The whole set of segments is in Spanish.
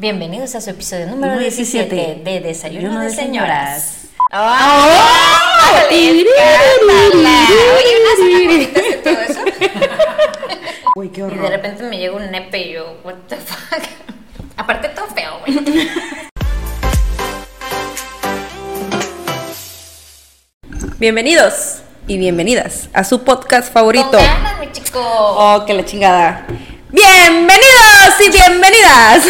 Bienvenidos a su episodio número 17 de Desayuno de Señoras. ¡Oh! ¡Oye, ¿una todo eso? Uy, qué Y de repente me llega un nepe y yo, what the fuck. Aparte todo feo, güey. Bienvenidos y bienvenidas a su podcast favorito. Con ganas, mi chico. Oh, que la chingada. Bienvenidos y bienvenidas.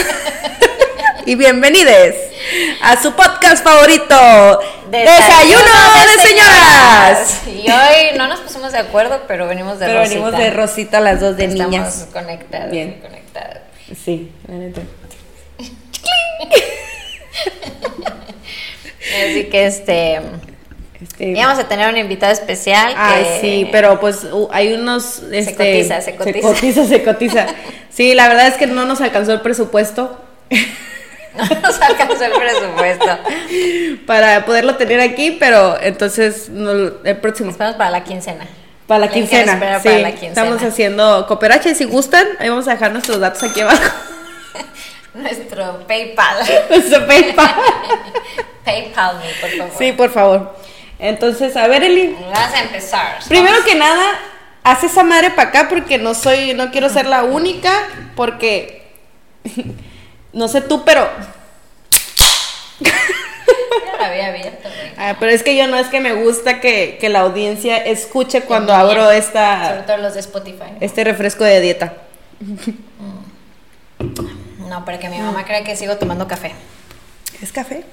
y bienvenides a su podcast favorito. Desayuno, de, señoras. Y hoy no nos pusimos de acuerdo, pero venimos de Pero Rosita. venimos de Rosita las dos de Estamos niñas. conectadas. Bien. conectadas. Sí, la neta. Así que este. Este, Íbamos a tener un invitado especial. Ay, que- sí, pero pues uh, hay unos... Este, cotiza, se cotiza. Se cotiza, se cotiza. Sí, la verdad es que no nos alcanzó el presupuesto No nos alcanzó el presupuesto. para poderlo tener aquí, pero entonces no, el próximo. Esperamos para la quincena. Para la ¿Quién quiere quincena. Sí, para la quincena? estamos haciendo cooperache. Si gustan, ahí vamos a dejar nuestros datos aquí abajo. Nuestro PayPal. Nuestro PayPal. PayPal por favor. Sí, por favor. Entonces, a ver, Eli. Vamos a empezar. Primero que nada, haz esa madre para acá porque no soy, no quiero ser la única, porque no sé tú, pero Ya lo había abierto, güey. Ah, pero es que yo no es que me gusta que, que la audiencia escuche cuando abro Sobre esta todo los de Spotify. este refresco de dieta. No, para que mi mamá crea que sigo tomando café. ¿Es café?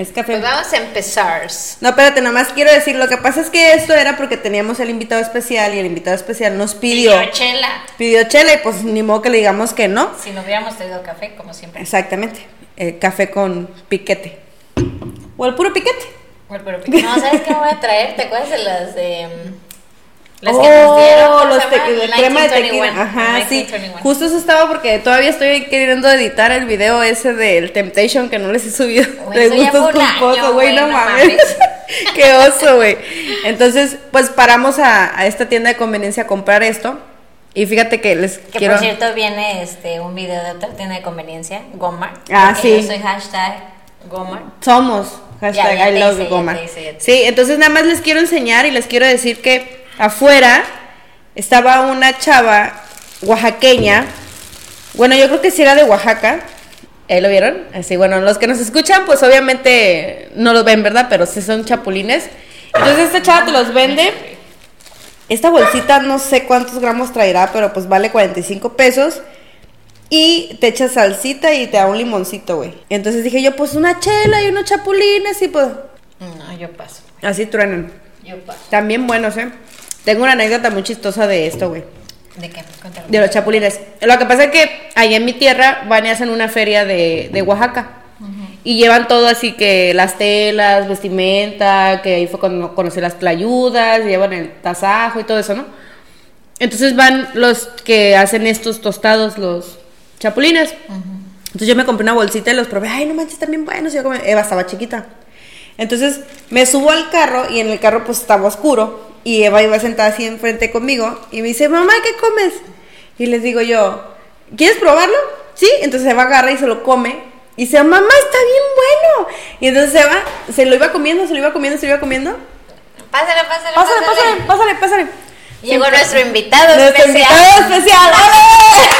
Es café. Pues vamos a empezar. No, espérate, nomás quiero decir, lo que pasa es que esto era porque teníamos el invitado especial y el invitado especial nos pidió, Pidió chela. pidió chela y pues ni modo que le digamos que no. Si no hubiéramos traído café, como siempre. Exactamente, eh, café con piquete. O el puro piquete. Bueno, pero no, ¿sabes qué me voy a traer? ¿Te acuerdas de las de. Las oh, que nos dieron? ¿cómo los te- llama? crema de tequila. 1921. Ajá, sí. 1921. Justo eso estaba porque todavía estoy queriendo editar el video ese del Temptation que no les he subido Güey, de gustos culposos, güey, no no mames. mames. Qué oso, güey. Entonces, pues paramos a, a esta tienda de conveniencia a comprar esto. Y fíjate que les Que quiero. por cierto viene este un video de otra tienda de conveniencia, Gomar. Ah, sí. Yo soy hashtag Gomar. Somos. Hashtag Ya, ya I love hice, Goma. Sí, entonces nada más les quiero enseñar y les quiero decir que afuera estaba una chava oaxaqueña. Bueno, yo creo que sí era de Oaxaca. ¿Ahí lo vieron? Así, bueno, los que nos escuchan, pues obviamente no lo ven, ¿verdad? Pero sí son chapulines. Entonces esta chava te los vende. Esta bolsita no sé cuántos gramos traerá, pero pues vale 45 pesos. Y te echa salsita y te da un limoncito, güey. Entonces dije yo, pues una chela y unos chapulines y pues... No, yo paso. Así truenan. Yo paso. También buenos, ¿eh? Tengo una anécdota muy chistosa de esto, güey. ¿De qué? De los chapulines. Lo que pasa es que allá en mi tierra van y hacen una feria de, de Oaxaca. Y llevan todo así que las telas, vestimenta, que ahí fue cuando conocí las tlayudas, llevan el tasajo y todo eso, ¿no? Entonces van los que hacen estos tostados, los chapulines. Entonces yo me compré una bolsita y los probé. Ay, no manches, bien buenos. Yo como, Eva estaba chiquita. Entonces me subo al carro y en el carro pues estaba oscuro. Y Eva iba sentada así enfrente conmigo y me dice, mamá, ¿qué comes? Y les digo yo, ¿quieres probarlo? Sí. Entonces Eva agarra y se lo come. Y dice, mamá, está bien bueno. Y entonces Eva se lo iba comiendo, se lo iba comiendo, se lo iba comiendo. Pásale, pásale, Pásale, pásale, pásale, pásale. Llegó Siempre- nuestro invitado Nuestro especial. invitado especial. ¡Ale!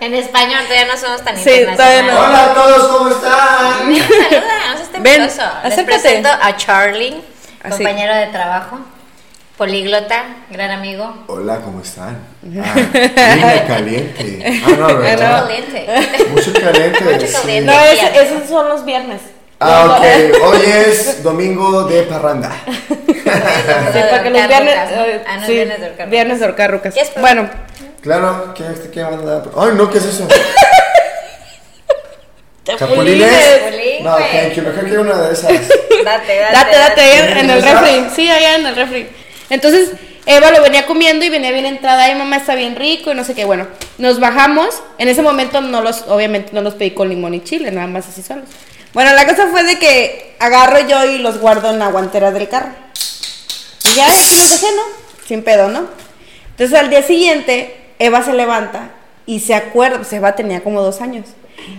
En español todavía no somos tan Sí, internacionales. no. Hola a todos, ¿cómo están? Mira, saluda, no seas Ven. Les acércate. presento a Charlie, Así. compañero de trabajo, políglota, gran amigo. Hola, ¿cómo están? Ah, caliente. Ah, no, Ah, ¿verdad? Caliente. Mucho caliente. Mucho sí. caliente. No, es- esos son los viernes. Ah, ok. Hoy es domingo de parranda. Sí, para que los viernes. eh, Ah, no, es sí, viernes de ahorcar viernes de ahorcar rucas. ¿Quieres probar? Bueno, Claro, ¿qué este qué manda? Ay, no, ¿qué es eso? chapulines. Chapulín, No, thank you. Mejor quiero una de esas. Date, date. Date, date, ahí en, el refri. Sí, allá en el refri. Entonces, Eva lo venía comiendo y venía bien entrada. Ay, mamá, está bien rico y no sé qué. Bueno, nos bajamos. En ese momento, no los, obviamente, no los pedí con limón y chile, nada más así solos. Bueno, la cosa fue de que agarro yo y los guardo en la guantera del carro. Y ya, aquí los dejé, ¿no? Sin pedo, ¿no? Entonces al día siguiente, Eva se levanta y se acuerda, pues Eva tenía como dos años.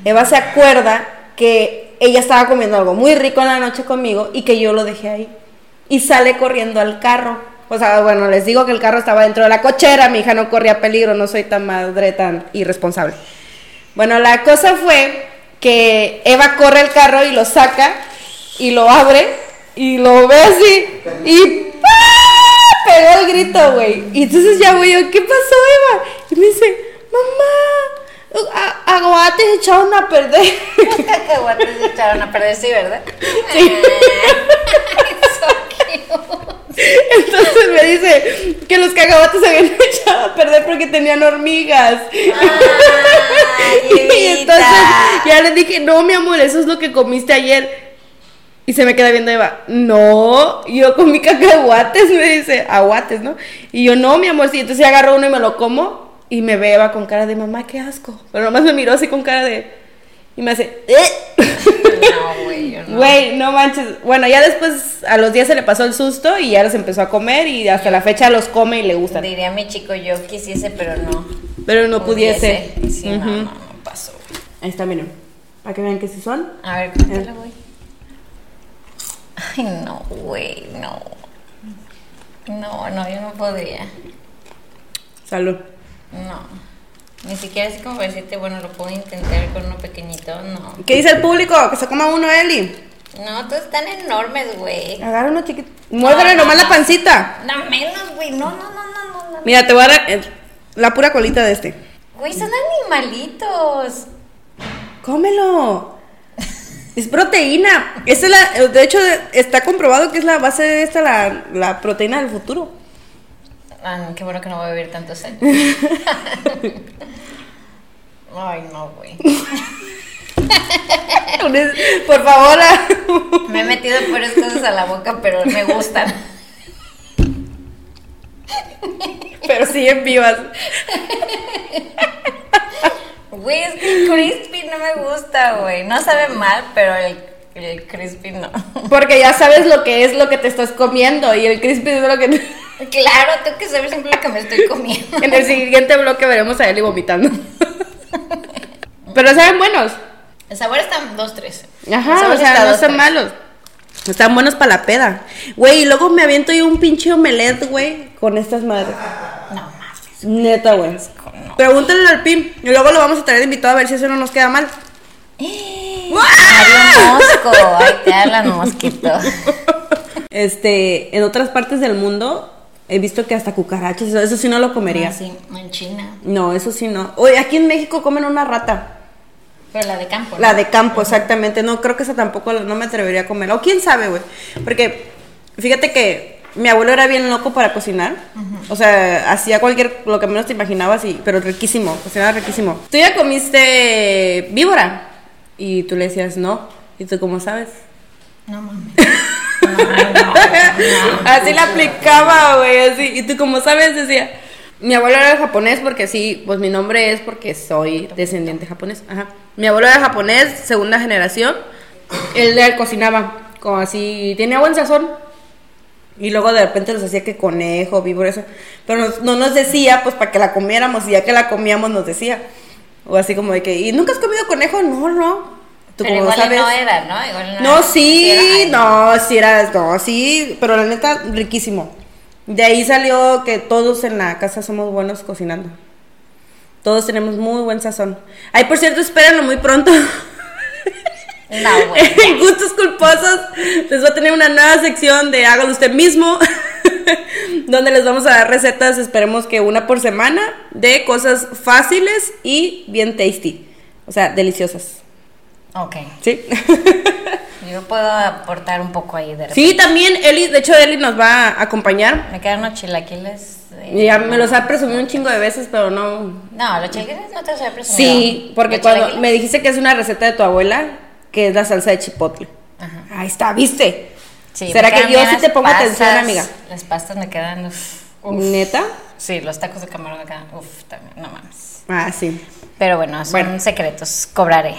Eva se acuerda que ella estaba comiendo algo muy rico en la noche conmigo y que yo lo dejé ahí. Y sale corriendo al carro. O sea, bueno, les digo que el carro estaba dentro de la cochera, mi hija no corría peligro, no soy tan madre, tan irresponsable. Bueno, la cosa fue que Eva corre el carro y lo saca y lo abre y lo ve así y ¡pah! pegó el grito, güey. Y entonces ya, güey, yo, ¿qué pasó, Eva? Y me dice, mamá, aguates echaron a perder. Cacahuates se echaron a perder, sí, ¿verdad? Sí. So cute. Entonces me dice que los cacahuates se habían echado a perder porque tenían hormigas. Ay, y entonces ya le dije, no, mi amor, eso es lo que comiste ayer. Y se me queda viendo Eva, no, yo comí cacahuates, me dice, aguates, ¿no? Y yo, no, mi amor, sí, entonces agarro uno y me lo como. Y me ve Eva con cara de mamá, qué asco. Pero nomás me miró así con cara de. Y me hace, "Eh". No, güey, yo no. Güey, no manches. Bueno, ya después a los días se le pasó el susto y ya los empezó a comer y hasta la fecha los come y le gustan. Diría mi chico, yo quisiese, pero no. Pero no pudiese. Sí, no, Ujú. no, no pasó. Ahí está, miren. Para que vean que sí son. A ver, cuéntala, güey. Ay, no, güey, no. No, no, yo no podría. Salud. No. Ni siquiera así como para decirte, bueno, lo puedo intentar con uno pequeñito, no. ¿Qué dice el público? Que se coma uno, Eli. No, todos están enormes, güey. Agarra uno chiquito. Muérdale No, no, nomás la pancita. No menos, güey. No, no, no, no, no. Mira, te voy a dar eh, la pura colita de este. Güey, son animalitos. Cómelo. Es proteína. Esa es la, de hecho, está comprobado que es la base de esta, la, la proteína del futuro. Ah, qué bueno que no voy a vivir tantos años. Ay, no, güey. Por favor. ah. Me he metido peores cosas a la boca, pero me gustan. Pero siguen vivas. Güey, es que el crispy no me gusta, güey. No sabe mal, pero el, el crispy no. Porque ya sabes lo que es lo que te estás comiendo y el crispy es lo que... Claro, tengo que saber siempre lo que me estoy comiendo. En el siguiente bloque veremos a Eli vomitando. Pero saben buenos. El sabor está 2-3. El Ajá, o sea, no 2-3. están malos. Están buenos para la peda. Güey, y luego me aviento yo un pinche omelette, güey, con estas madres. No mames. Neta, güey. no. Pregúntenle al Pim. Y luego lo vamos a traer invitado a ver si eso no nos queda mal. Mario Mosco. Ay, te hablan mosquito. Este, en otras partes del mundo he visto que hasta cucarachas, eso, eso sí no lo comería. Así, en China. No, eso sí no. Oye, aquí en México comen una rata. Pero la de campo. ¿no? La de campo, exactamente. No, creo que esa tampoco no me atrevería a comer. O quién sabe, güey. Porque fíjate que mi abuelo era bien loco para cocinar. O sea, hacía cualquier, lo que menos te imaginabas, y, pero riquísimo. Cocinaba riquísimo. Tú ya comiste víbora. Y tú le decías no. ¿Y tú cómo sabes? No mames. Así la aplicaba, güey, así. Y tú como sabes decía, mi abuelo era japonés porque sí, pues mi nombre es porque soy descendiente japonés. Ajá. Mi abuelo era japonés, segunda generación. Él, él cocinaba como así, tenía buen sazón. Y luego de repente nos hacía que conejo, víbora, eso. Pero nos- no nos decía, pues para que la comiéramos. Y ya que la comíamos, nos decía. O así como de que, ¿y nunca has comido conejo? No, no. Tú Pero como igual sabes. no era, ¿no? Igual No, sí, era- ay, no, sí era, no, sí, pero la neta, riquísimo. De ahí salió que todos en la casa somos buenos cocinando. Todos tenemos muy buen sazón. Ay, por cierto, espérenlo muy pronto. No. En Gustos Culposos les va a tener una nueva sección de hágalo usted mismo, donde les vamos a dar recetas, esperemos que una por semana, de cosas fáciles y bien tasty. O sea, deliciosas. Ok. ¿Sí? Yo puedo aportar un poco ahí de repente. Sí, también Eli, de hecho Eli nos va a acompañar. Me quedan unos chilaquiles. eh, ya me los ha presumido un chingo de veces, pero no. No, los chilaquiles no te los había presumido. Sí, porque ¿Los cuando chilaquiles? me dijiste que es una receta de tu abuela, que es la salsa de chipotle. Ajá. Ahí está, ¿viste? Sí, ¿Será que yo sí te pongo atención, amiga? Las pastas me quedan. Uf, uf. ¿Neta? Sí, los tacos de camarón me quedan. Uf, también, no mames. Ah, sí. Pero bueno, son Bueno. secretos. Cobraré.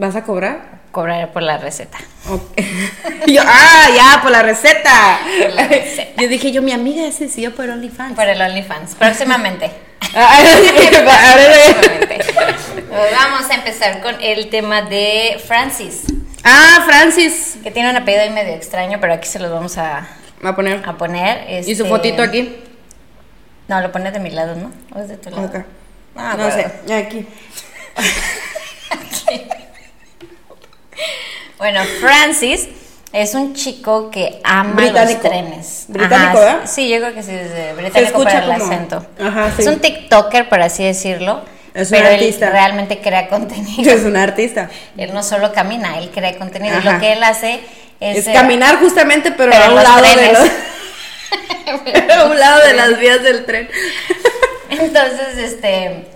¿Vas a cobrar? cobrar por la receta. Yo, ah, ya, por la receta. Por la receta. Yo dije, yo, mi amiga ese sí, yo por OnlyFans. Por el OnlyFans. Próximamente. Próximamente. Vamos a empezar con el tema de Francis, ah, Francis. que tiene un apellido ahí medio extraño, pero aquí se los vamos a, a poner. a poner. Y su Este, fotito aquí. No, lo pones de mi lado, ¿no? ¿O es de tu lado? Acá. Ah, no bueno. sé, aquí. Bueno, Francis es un chico que ama Británico. los trenes. Británico, Ajá, ¿verdad? Sí, yo creo que sí, es británico escucha para el como- acento. Ajá, sí. Es un TikToker, por así decirlo. Es un pero artista. él realmente crea contenido. Es un artista. Él no solo camina, él crea contenido. Ajá. Lo que él hace es, Es eh, caminar justamente, pero, pero a un lado de los, a un lado de las vías del tren. Entonces, este.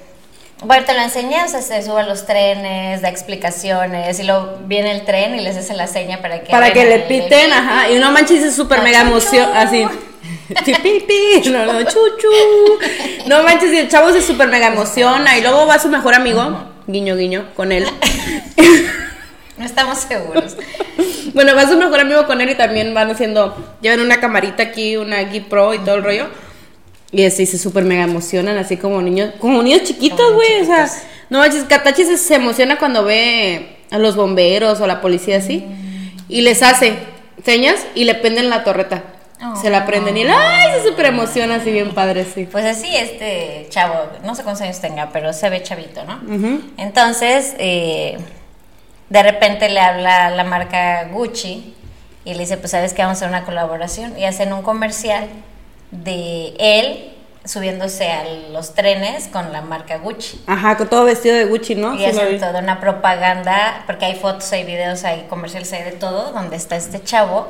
Bueno, te lo enseñé, o sea, se sube a los trenes, da explicaciones, y luego viene el tren y les hace la seña para que. Para que le piten, ajá. Y no manches, es súper mega Chuchu. emoción. Así. Sí, pi, pi, no, no, chuchu. No manches, y el chavo se súper mega emociona. Y luego va su mejor amigo, guiño, guiño, con él. No estamos seguros. Bueno, va su mejor amigo con él y también van haciendo, llevan una camarita aquí, una GoPro y todo el rollo. Y y se súper mega emocionan, así como niños, como niños chiquitos, güey. O sea, no manches, Katachi se, se emociona cuando ve a los bomberos o a la policía así. Y les hace señas y le prenden la torreta. Oh. Se la prenden y él, ay, se súper emociona, así bien padre, sí. Pues así, este chavo, no sé cuántos años tenga, pero se ve chavito, ¿no? Entonces, eh, de repente le habla la marca Gucci y le dice, pues sabes que vamos a hacer una colaboración y hacen un comercial de él subiéndose a los trenes con la marca Gucci. Ajá, con todo vestido de Gucci, ¿no? Y Sí, hacen toda una propaganda, porque hay fotos, hay videos, hay comerciales, hay de todo, donde está este chavo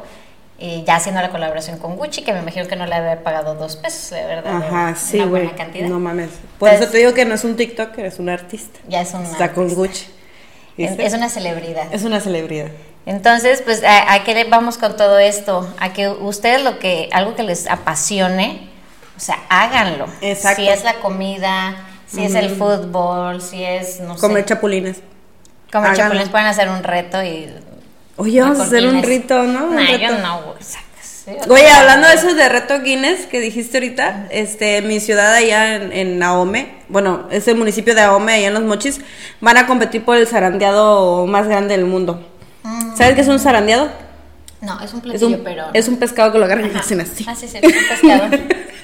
eh, ya haciendo la colaboración con Gucci, que me imagino que no le había pagado dos pesos, de verdad. Ajá, una sí, güey. buena cantidad. No mames. Por Entonces- eso te digo que no es un TikToker, es un artista. Ya es una, Está con Gucci. es una celebridad. Es una celebridad. Entonces, pues, ¿a, a qué le vamos con todo esto? A que ustedes lo que, algo que les apasione, o sea, háganlo. Exacto. Si es la comida, si es el fútbol, si es, no Comer sé, chapulines. comer háganlo. chapulines, pueden hacer un reto y... Oye, vamos a hacer un rito, ¿no? Un Nah, reto. yo no, güey, sacas. Yo Oye, hablando de eso de reto Guinness que dijiste ahorita, este, mi ciudad allá en, en Ahome, bueno, es el municipio de Ahome, allá en Los Mochis, van a competir por el zarandeado más grande del mundo. ¿Sabes qué es un zarandeado? No, es un Es platillo, un, pero... es un pescado que lo agarran y lo Ajá. hacen así. Ah, sí, sí, es un pescado.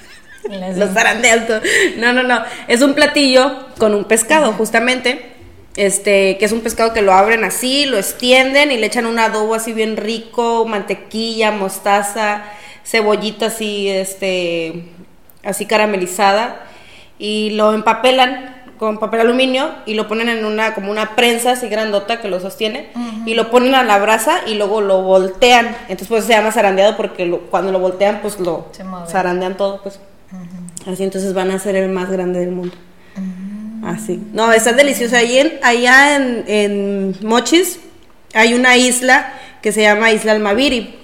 Y Los zarandean todo. No, no, no. Es un platillo con un pescado, justamente. Este, que es un pescado que lo abren así, lo extienden y le echan un adobo así bien rico, mantequilla, mostaza, cebollita así, este, así caramelizada. Y lo empapelan con papel aluminio y lo ponen en una, como una prensa así grandota que lo sostiene. Y lo ponen a la brasa y luego lo voltean. Entonces, pues se llama zarandeado porque lo- cuando lo voltean, pues lo zarandean todo, pues. Así entonces van a ser el más grande del mundo. Así. No, está delicioso. Ahí en, allá en, en Mochis hay una isla que se llama Isla Almaviri,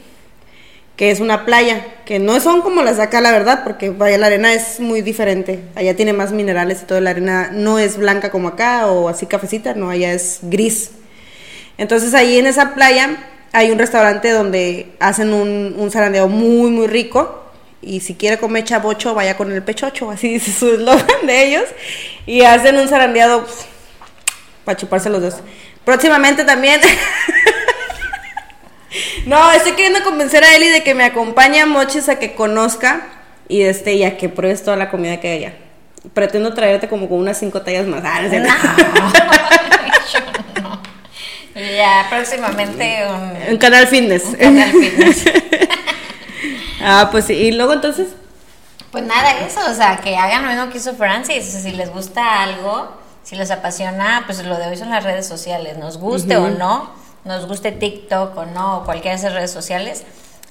que es una playa, que no son como las de acá, la verdad, porque vaya, la arena es muy diferente. Allá tiene más minerales y toda la arena no es blanca como acá o así cafecita, no, allá es gris. Entonces ahí en esa playa hay un restaurante donde hacen un, un muy, muy rico. Y si quiere comer chavocho, vaya con el pechocho, así dice su eslogan de ellos. Y hacen un zarandeado para chuparse los dedos. Próximamente también. no, estoy queriendo convencer a Eli de que me acompañe a Mochis a que conozca y este y a que pruebes toda la comida que hay allá. Pretendo traerte como con unas cinco tallas más. Ah, no no. Ya, próximamente un, Un canal fitness. un canal fitness. ah, pues sí. Y luego entonces. Pues nada, eso, o sea, que hagan lo mismo que hizo Francis. O sea, si les gusta algo, si les apasiona, pues lo de hoy son las redes sociales. Nos guste o no, nos guste TikTok o no, o cualquiera de esas redes sociales,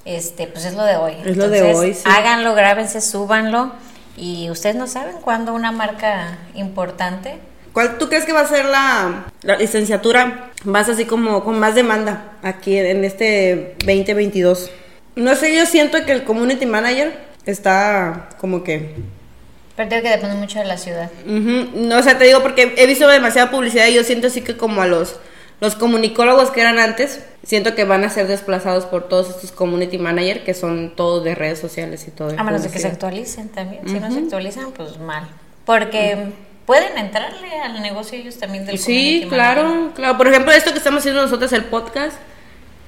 este, pues es lo de hoy. Es lo de hoy, sí. Háganlo, grábense, súbanlo. Y ustedes no saben cuándo una marca importante. ¿Cuál tú crees que va a ser la, la licenciatura más así como con más demanda aquí en este 2022? No sé, yo siento que el community manager está como que Pero tengo que depende mucho de la ciudad. No, o sea, te digo porque he visto demasiada publicidad y yo siento así que como a los los comunicólogos que eran antes, siento que van a ser desplazados por todos estos community manager que son todos de redes sociales y todo. A menos de que se actualicen también. Si no se actualizan, pues mal. Porque pueden entrarle al negocio ellos también del Sí, community claro, manager. claro. Por ejemplo, esto que estamos haciendo nosotros, el podcast,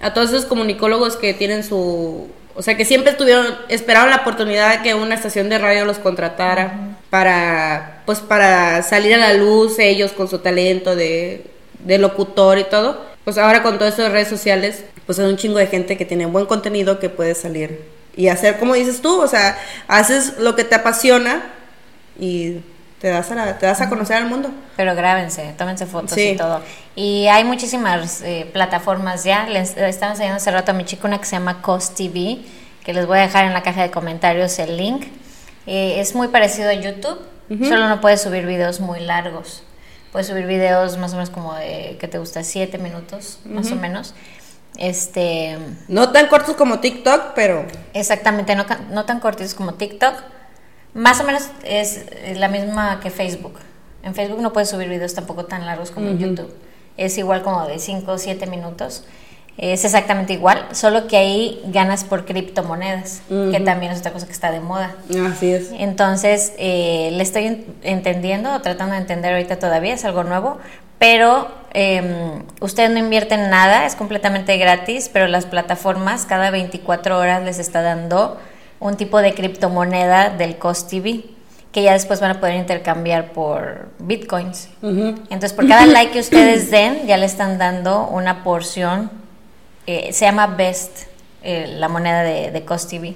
a todos esos comunicólogos que tienen su... O sea, que siempre tuvieron, esperaron la oportunidad de que una estación de radio los contratara para, pues, para salir a la luz ellos con su talento de, de locutor y todo. Pues ahora con todas estas redes sociales, pues hay un chingo de gente que tiene buen contenido que puede salir y hacer como dices tú, o sea, haces lo que te apasiona y te das a, la- te das a conocer al mundo. Pero grábense, tómense fotos Sí. y todo. Y hay muchísimas eh, plataformas ya. Les le estaba enseñando hace rato a mi chico una que se llama Cost TV, que les voy a dejar en la caja de comentarios el link. Eh, es muy parecido a YouTube, solo no puedes subir videos muy largos. Puedes subir videos más o menos como de, ¿qué te gusta? Siete minutos, más o menos. Este, No tan cortos como TikTok, pero Exactamente, no, no tan cortitos como TikTok. Más o menos es eh, la misma que Facebook. En Facebook no puedes subir videos tampoco tan largos como en YouTube. Es igual como de 5 o 7 minutos. Es exactamente igual, solo que ahí ganas por criptomonedas, que también es otra cosa que está de moda. así es. Entonces, eh, le estoy en- entendiendo, o tratando de entender ahorita todavía, es algo nuevo, pero eh, usted no invierte en nada, es completamente gratis, pero las plataformas cada 24 horas les está dando un tipo de criptomoneda del Cost TV, que ya después van a poder intercambiar por bitcoins. Entonces, por cada like que ustedes den, ya le están dando una porción, eh, se llama Best, eh, la moneda de, de Cost TV.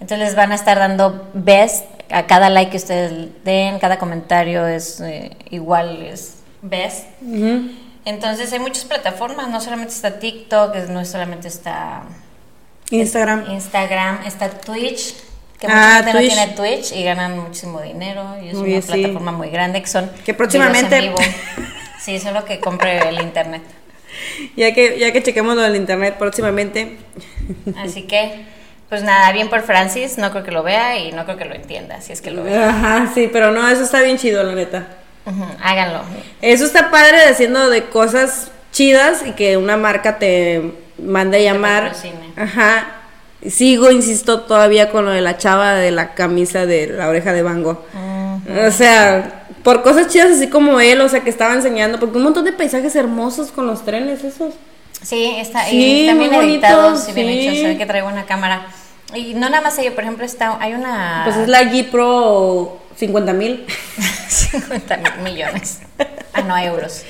Entonces les van a estar dando Best a cada like que ustedes den, cada comentario es eh, igual, es Best. Entonces hay muchas plataformas, no solamente está TikTok, no solamente está Instagram. Instagram, está Twitch, que Ah, mucha gente Twitch. no tiene Twitch y ganan muchísimo dinero y es una sí. plataforma muy grande que son Que próximamente- en vivo. Sí, solo que compre el internet. Ya que, ya que chequemos lo del internet próximamente. Así que, pues nada, bien por Francis, no creo que lo vea y no creo que lo entienda, si es que lo ve. Ajá, sí, pero no, eso está bien chido, la neta. Ujú, háganlo. Eso está padre haciendo de cosas chidas y que una marca te mande a llamar. Ajá. Sigo, insisto, todavía con lo de la chava de la camisa de la oreja de Bango. O sea, por cosas chidas así como él, o sea, que estaba enseñando, porque un montón de paisajes hermosos con los trenes esos. Sí, está, Sí, y muy editados y bien hechos, que traigo una cámara. Y no nada más ello, por ejemplo, está, hay una... Pues es la G Pro 50 mil. 50 mil millones. Ah, no, euros.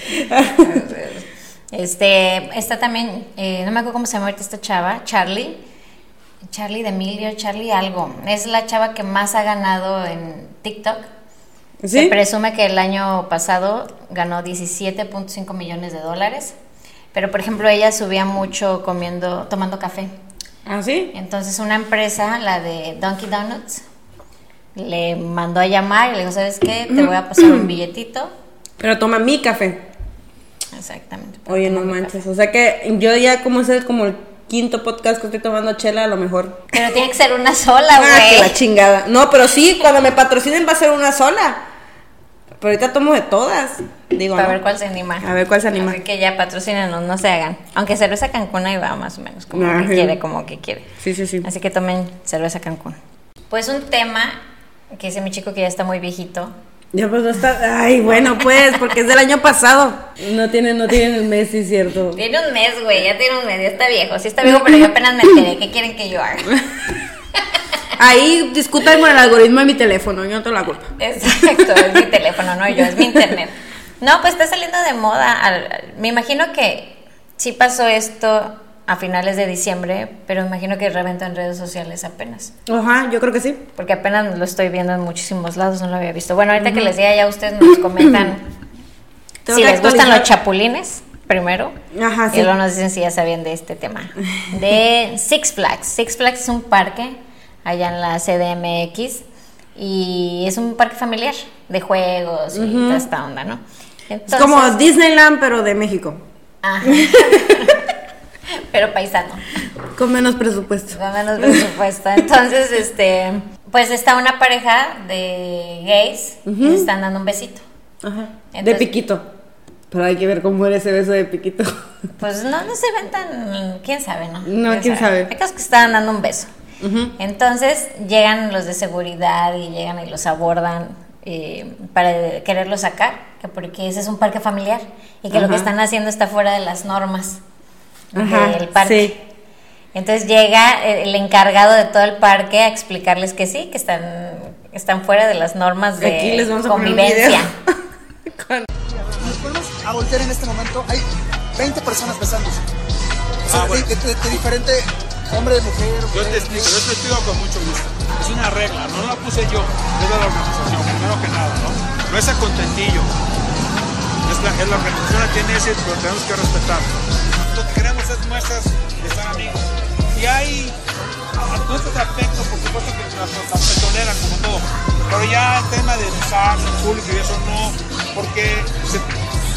Este, está también, eh, no me acuerdo cómo se llama ahorita esta chava, Charlie. Charlie de Emilio, Charlie algo. Es la chava que más ha ganado en TikTok. Se presume que el año pasado ganó 17.5 millones de dólares. Pero, por ejemplo, ella subía mucho comiendo, tomando café. ¿Ah, sí? Entonces una empresa, la de Donkey Donuts, le mandó a llamar y le dijo, ¿sabes qué? Te voy a pasar un billetito. Pero toma mi café. Exactamente. Oye, no manches. O sea que yo ya como es como el quinto podcast que estoy tomando chela, a lo mejor. Pero tiene que ser una sola, Ah, que la güey. chingada. No, pero sí, cuando me patrocinen va a ser una sola. Pero ahorita tomo de todas. Digo, Para ¿no? ver cuál se anima. A ver cuál se anima. Así que ya patrocínenos, no se hagan. Aunque cerveza Cancún ahí va más o menos, como Ah, que sí. quiere, como que quiere. Sí, sí, sí. Así que tomen cerveza Cancún. Pues un tema que dice mi chico que ya está muy viejito. Ya pues no está. Ay, bueno, pues, porque es del año pasado. No tiene, no tiene el mes, sí, cierto. Tiene un mes, güey, ya tiene un mes, ya está viejo. Sí está viejo, pero yo apenas me enteré. ¿Qué quieren que yo haga? Ahí discutan con el algoritmo de mi teléfono, yo no tengo la culpa. Exacto, es mi teléfono, no yo, es mi internet. No, pues está saliendo de moda. Al- me imagino que sí pasó esto a finales de diciembre, pero imagino que reventó en redes sociales apenas. Ajá, yo creo que sí. Porque apenas lo estoy viendo en muchísimos lados, no lo había visto. Bueno, ahorita que les diga ya ustedes nos comentan si les gustan los chapulines, primero. Ajá, Y sí. luego nos dicen si ya sabían de este tema. De Six Flags. Six Flags es un parque allá en la CDMX y es un parque familiar de juegos y toda esta onda, ¿no? Es como Disneyland, pero de México. Ajá. Pero paisano. Con menos presupuesto. Con menos presupuesto. Entonces, este, pues está una pareja de gays se están dando un besito. Ajá. de piquito. Pero hay que ver cómo era ese beso de piquito. Pues no, no se ven tan. ¿Quién sabe, no? No, quién sabe. Hay casos que estaban dando un beso. Entonces llegan los de seguridad y llegan y los abordan eh, para quererlos sacar, que porque ese es un parque familiar y que lo que están haciendo está fuera de las normas Ajá, del parque. sí. Entonces llega el encargado de todo el parque a explicarles que sí, que están, están fuera de las normas de Aquí les vamos a poner un convivencia. video. Nos ponemos a voltear en este momento. Hay 20 personas besándose. O sea, Ah, bueno. de, de- de diferente hombre, mujer. Yo te explico, yo te explico con mucho gusto. Es una regla, no la puse yo, es de la organización, primero que nada, ¿no? No es a contentillo. Es la, es la organización la tiene ese, pero tenemos que respetar. Lo que queremos es muestras de estar amigos. Si hay muestras de afecto, por supuesto que las, toleran como todo. Pero ya el tema de besarse en público y eso no, porque se,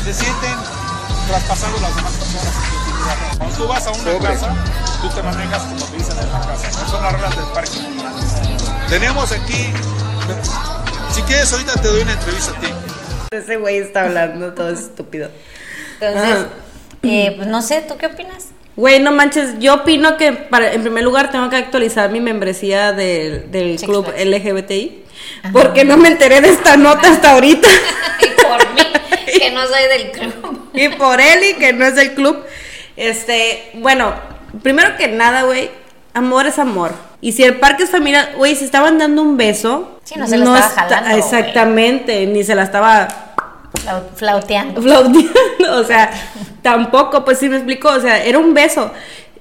se sienten traspasados las demás personas. Cuando tú vas a una casa, tú te manejas como te dicen en la casa. Esas son las reglas del parque. Tenemos aquí, si quieres ahorita te doy una entrevista a ti. Ese güey está hablando todo estúpido. Entonces, Ajá. Eh, pues no sé, ¿tú qué opinas? Güey, no manches, yo opino que para, en primer lugar tengo que actualizar mi membresía del, del club. LGBTI. Porque no me enteré de esta nota hasta ahorita. y por mí, que no soy del club. y por Eli, que no es del club. Este, bueno, primero que nada, güey, amor es amor. Y si el parque es familiar, güey, si estaban dando un beso. Sí, no se la estaba está- jalando. Exactamente, ni se la estaba Flauteando. flauteando, o sea, tampoco, pues sí me explicó, o sea, era un beso,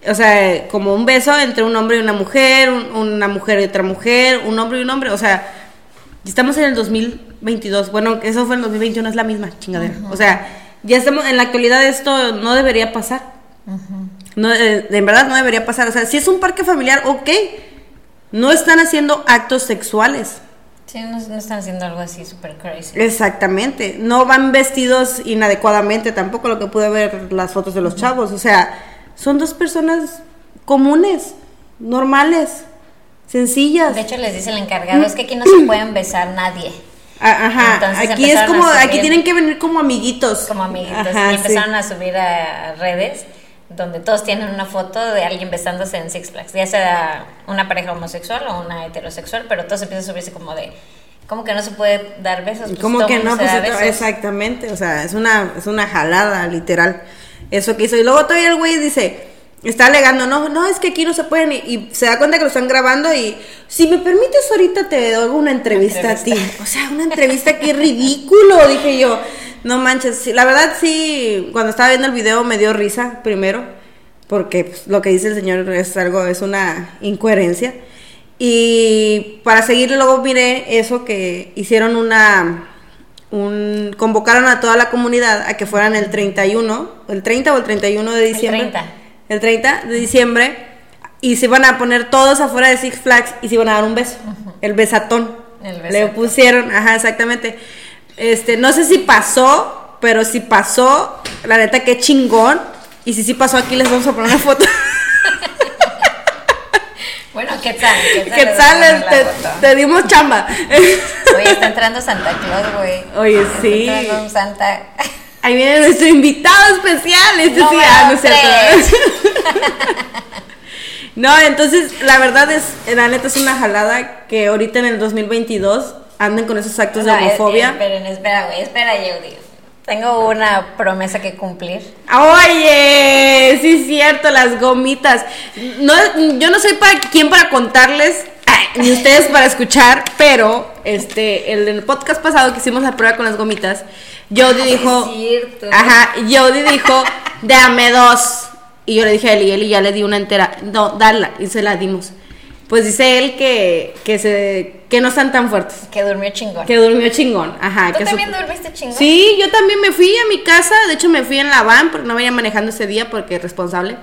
o sea, como un beso entre un hombre y una mujer, un- una mujer y otra mujer, un hombre y un hombre, o sea, estamos en el 2022, bueno, eso fue en el 2021, es la misma chingadera, o sea, ya estamos, en la actualidad esto no debería pasar, no, eh, en verdad no debería pasar, o sea, si es un parque familiar, ok, no están haciendo actos sexuales. Sí, no, no están haciendo algo así súper crazy. Exactamente, no van vestidos inadecuadamente tampoco lo que pude ver las fotos de los chavos, o sea, son dos personas comunes, normales, sencillas. De hecho, les dice el encargado, es que aquí no se pueden besar nadie, Ajá, Entonces aquí es como, aquí tienen que venir como amiguitos. como amiguitos. Ajá, y empezaron sí. a subir a redes donde todos tienen una foto de alguien besándose en Six Flags, ya sea una pareja homosexual o una heterosexual, pero todos empiezan a subirse como de, ¿cómo que no se puede dar besos? Pues Como que no, se pues besos. exactamente, o sea, es una, es una jalada, literal, eso que hizo. Y luego todavía el güey dice, está alegando, no, no, es que aquí no se pueden, y, y se da cuenta que lo están grabando y, si me permites ahorita te doy una entrevista, a ti. O sea, una entrevista, qué ridículo, dije yo. No manches, sí, la verdad sí, cuando estaba viendo el video me dio risa primero, porque pues, lo que dice el señor es algo, es una incoherencia. Y para seguir luego miré eso que hicieron una un convocaron a toda la comunidad a que fueran el 31, el 30 o el 31 de diciembre. 30. El 30 de diciembre y se iban a poner todos afuera de Six Flags y se iban a dar un beso, el besatón. El Le besatón. pusieron, ajá, exactamente. Este, no sé si pasó, pero si pasó, la neta qué chingón. Y si sí pasó aquí les vamos a poner una foto. Bueno, ¿qué tal? ¿Qué ¿Qué tal? Te, te dimos chamba. Oye, está entrando Santa Claus, güey. Oye, Está sí. entrando Santa. Ahí viene nuestro invitado especial. Este sí, Número ah, no tres. No, entonces la verdad es, la neta es una jalada que ahorita en el 2022 anden con esos actos de No, es- homofobia. Esperen, espera, güey, espera, Yehudi. Tengo una promesa que cumplir. Oye, sí es cierto, las gomitas. No, yo no soy para quién para contarles, ay, ni ustedes para escuchar, pero este, el, el podcast pasado que hicimos la prueba con las gomitas, Jody dijo, Ah, es cierto. ajá, Jody dijo, dame dos. Y yo le dije a Eli, Eli ya le di una entera, no, dala, y se la dimos. Pues dice él que, que, se, que no están tan fuertes, Que durmió chingón. que durmió chingón, ajá. ¿Tú que también su- durmiste chingón? Sí, yo también me fui a mi casa, de hecho me fui en la van porque no venía manejando ese día porque es responsable.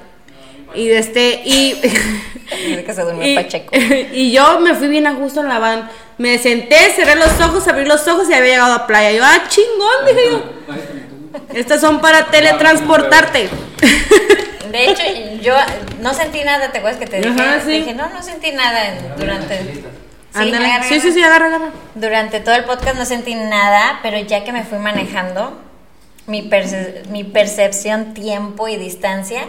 Y de este y que se durmió y, Pacheco. y yo me fui bien a gusto en la van. Me senté, cerré los ojos, abrí los ojos y había llegado a playa. Yo, ah, chingón, dije yo. Estas son para teletransportarte. De hecho, yo no sentí nada, ¿te acuerdas que te dije? Ajá, Te sí. dije, no, no sentí nada en- durante... Sí, agarra, sí, sí, agarra. sí, agarra, agarra. Durante todo el podcast no sentí nada, pero ya que me fui manejando, mi, perce- mi percepción, tiempo y distancia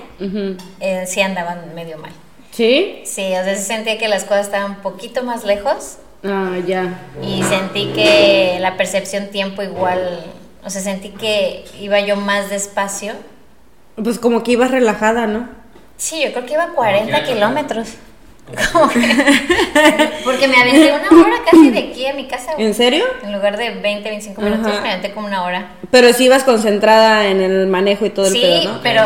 eh, sí andaban medio mal. ¿Sí? Sí, o sea, sí sentía que las cosas estaban un poquito más lejos Ah, ya. y sentí que la percepción tiempo igual, o sea, sentí que iba yo más despacio. Pues como que ibas relajada, ¿no? Sí, yo creo que iba a 40 quieras, kilómetros. Como que- Porque me aventé una hora casi de aquí a mi casa. güey. ¿En serio? En lugar de 20, 25 minutos, Ajá. me aventé como una hora. Pero sí ibas concentrada en el manejo y todo el Sí, pedo, ¿no? pero-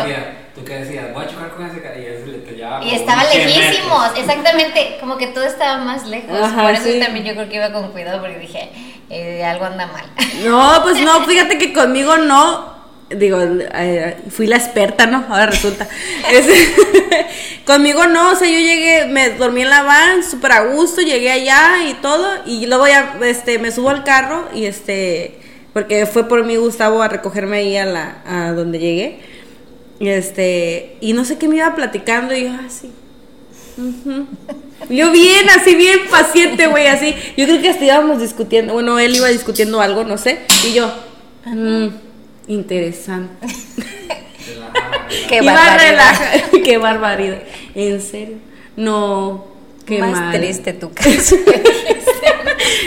¿Tú qué decías? Voy a chocar con ese ca-", y ese le te llevaba Y estaba 100 lejísimos, metros. exactamente, como que todo estaba más lejos. Ajá, Por eso sí. también yo creo que iba con cuidado porque dije, eh, algo anda mal. No, pues no, fíjate que conmigo no. Digo, eh, fui la experta, ¿no? Ahora resulta. Es- conmigo no, o sea, yo llegué, me dormí en la van, súper a gusto, llegué allá y todo, y luego ya, este, me subo al carro y este, porque fue por mí Gustavo a recogerme ahí a la, a donde llegué, y este, y no sé qué me iba platicando y yo así. Ujú. Yo bien, así bien paciente, güey, así. Yo creo que hasta íbamos discutiendo, bueno, él iba discutiendo algo, no sé, y yo, mm, interesante. Qué barbaridad. qué barbaridad. En serio. No, qué Más mal. triste tu caso.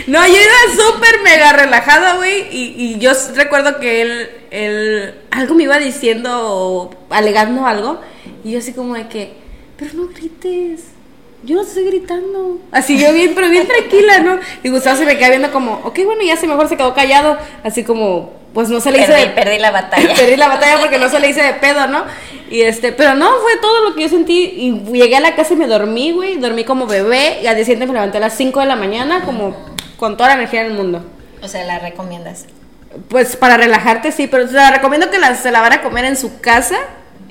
No, yo iba súper mega relajada, güey. Y, y yo recuerdo que él, él algo me iba diciendo o alegando algo. Y yo así como de que, pero no grites. Yo no estoy gritando. Así yo bien, pero bien tranquila, ¿no? Y Gustavo se me queda viendo como, ok, bueno, ya se mejor se quedó callado. Así como, pues no se le hizo perdí, de perdí la batalla. Perdí la batalla porque no se le hice de pedo, ¿no? Y este, pero no, fue todo lo que yo sentí. Y llegué a la casa y me dormí, güey. Dormí como bebé. Y al día siguiente me levanté a las 5 de la mañana, como con toda la energía del mundo. O sea, la recomiendas. Pues para relajarte, sí, pero te la recomiendo que la- se la van a comer en su casa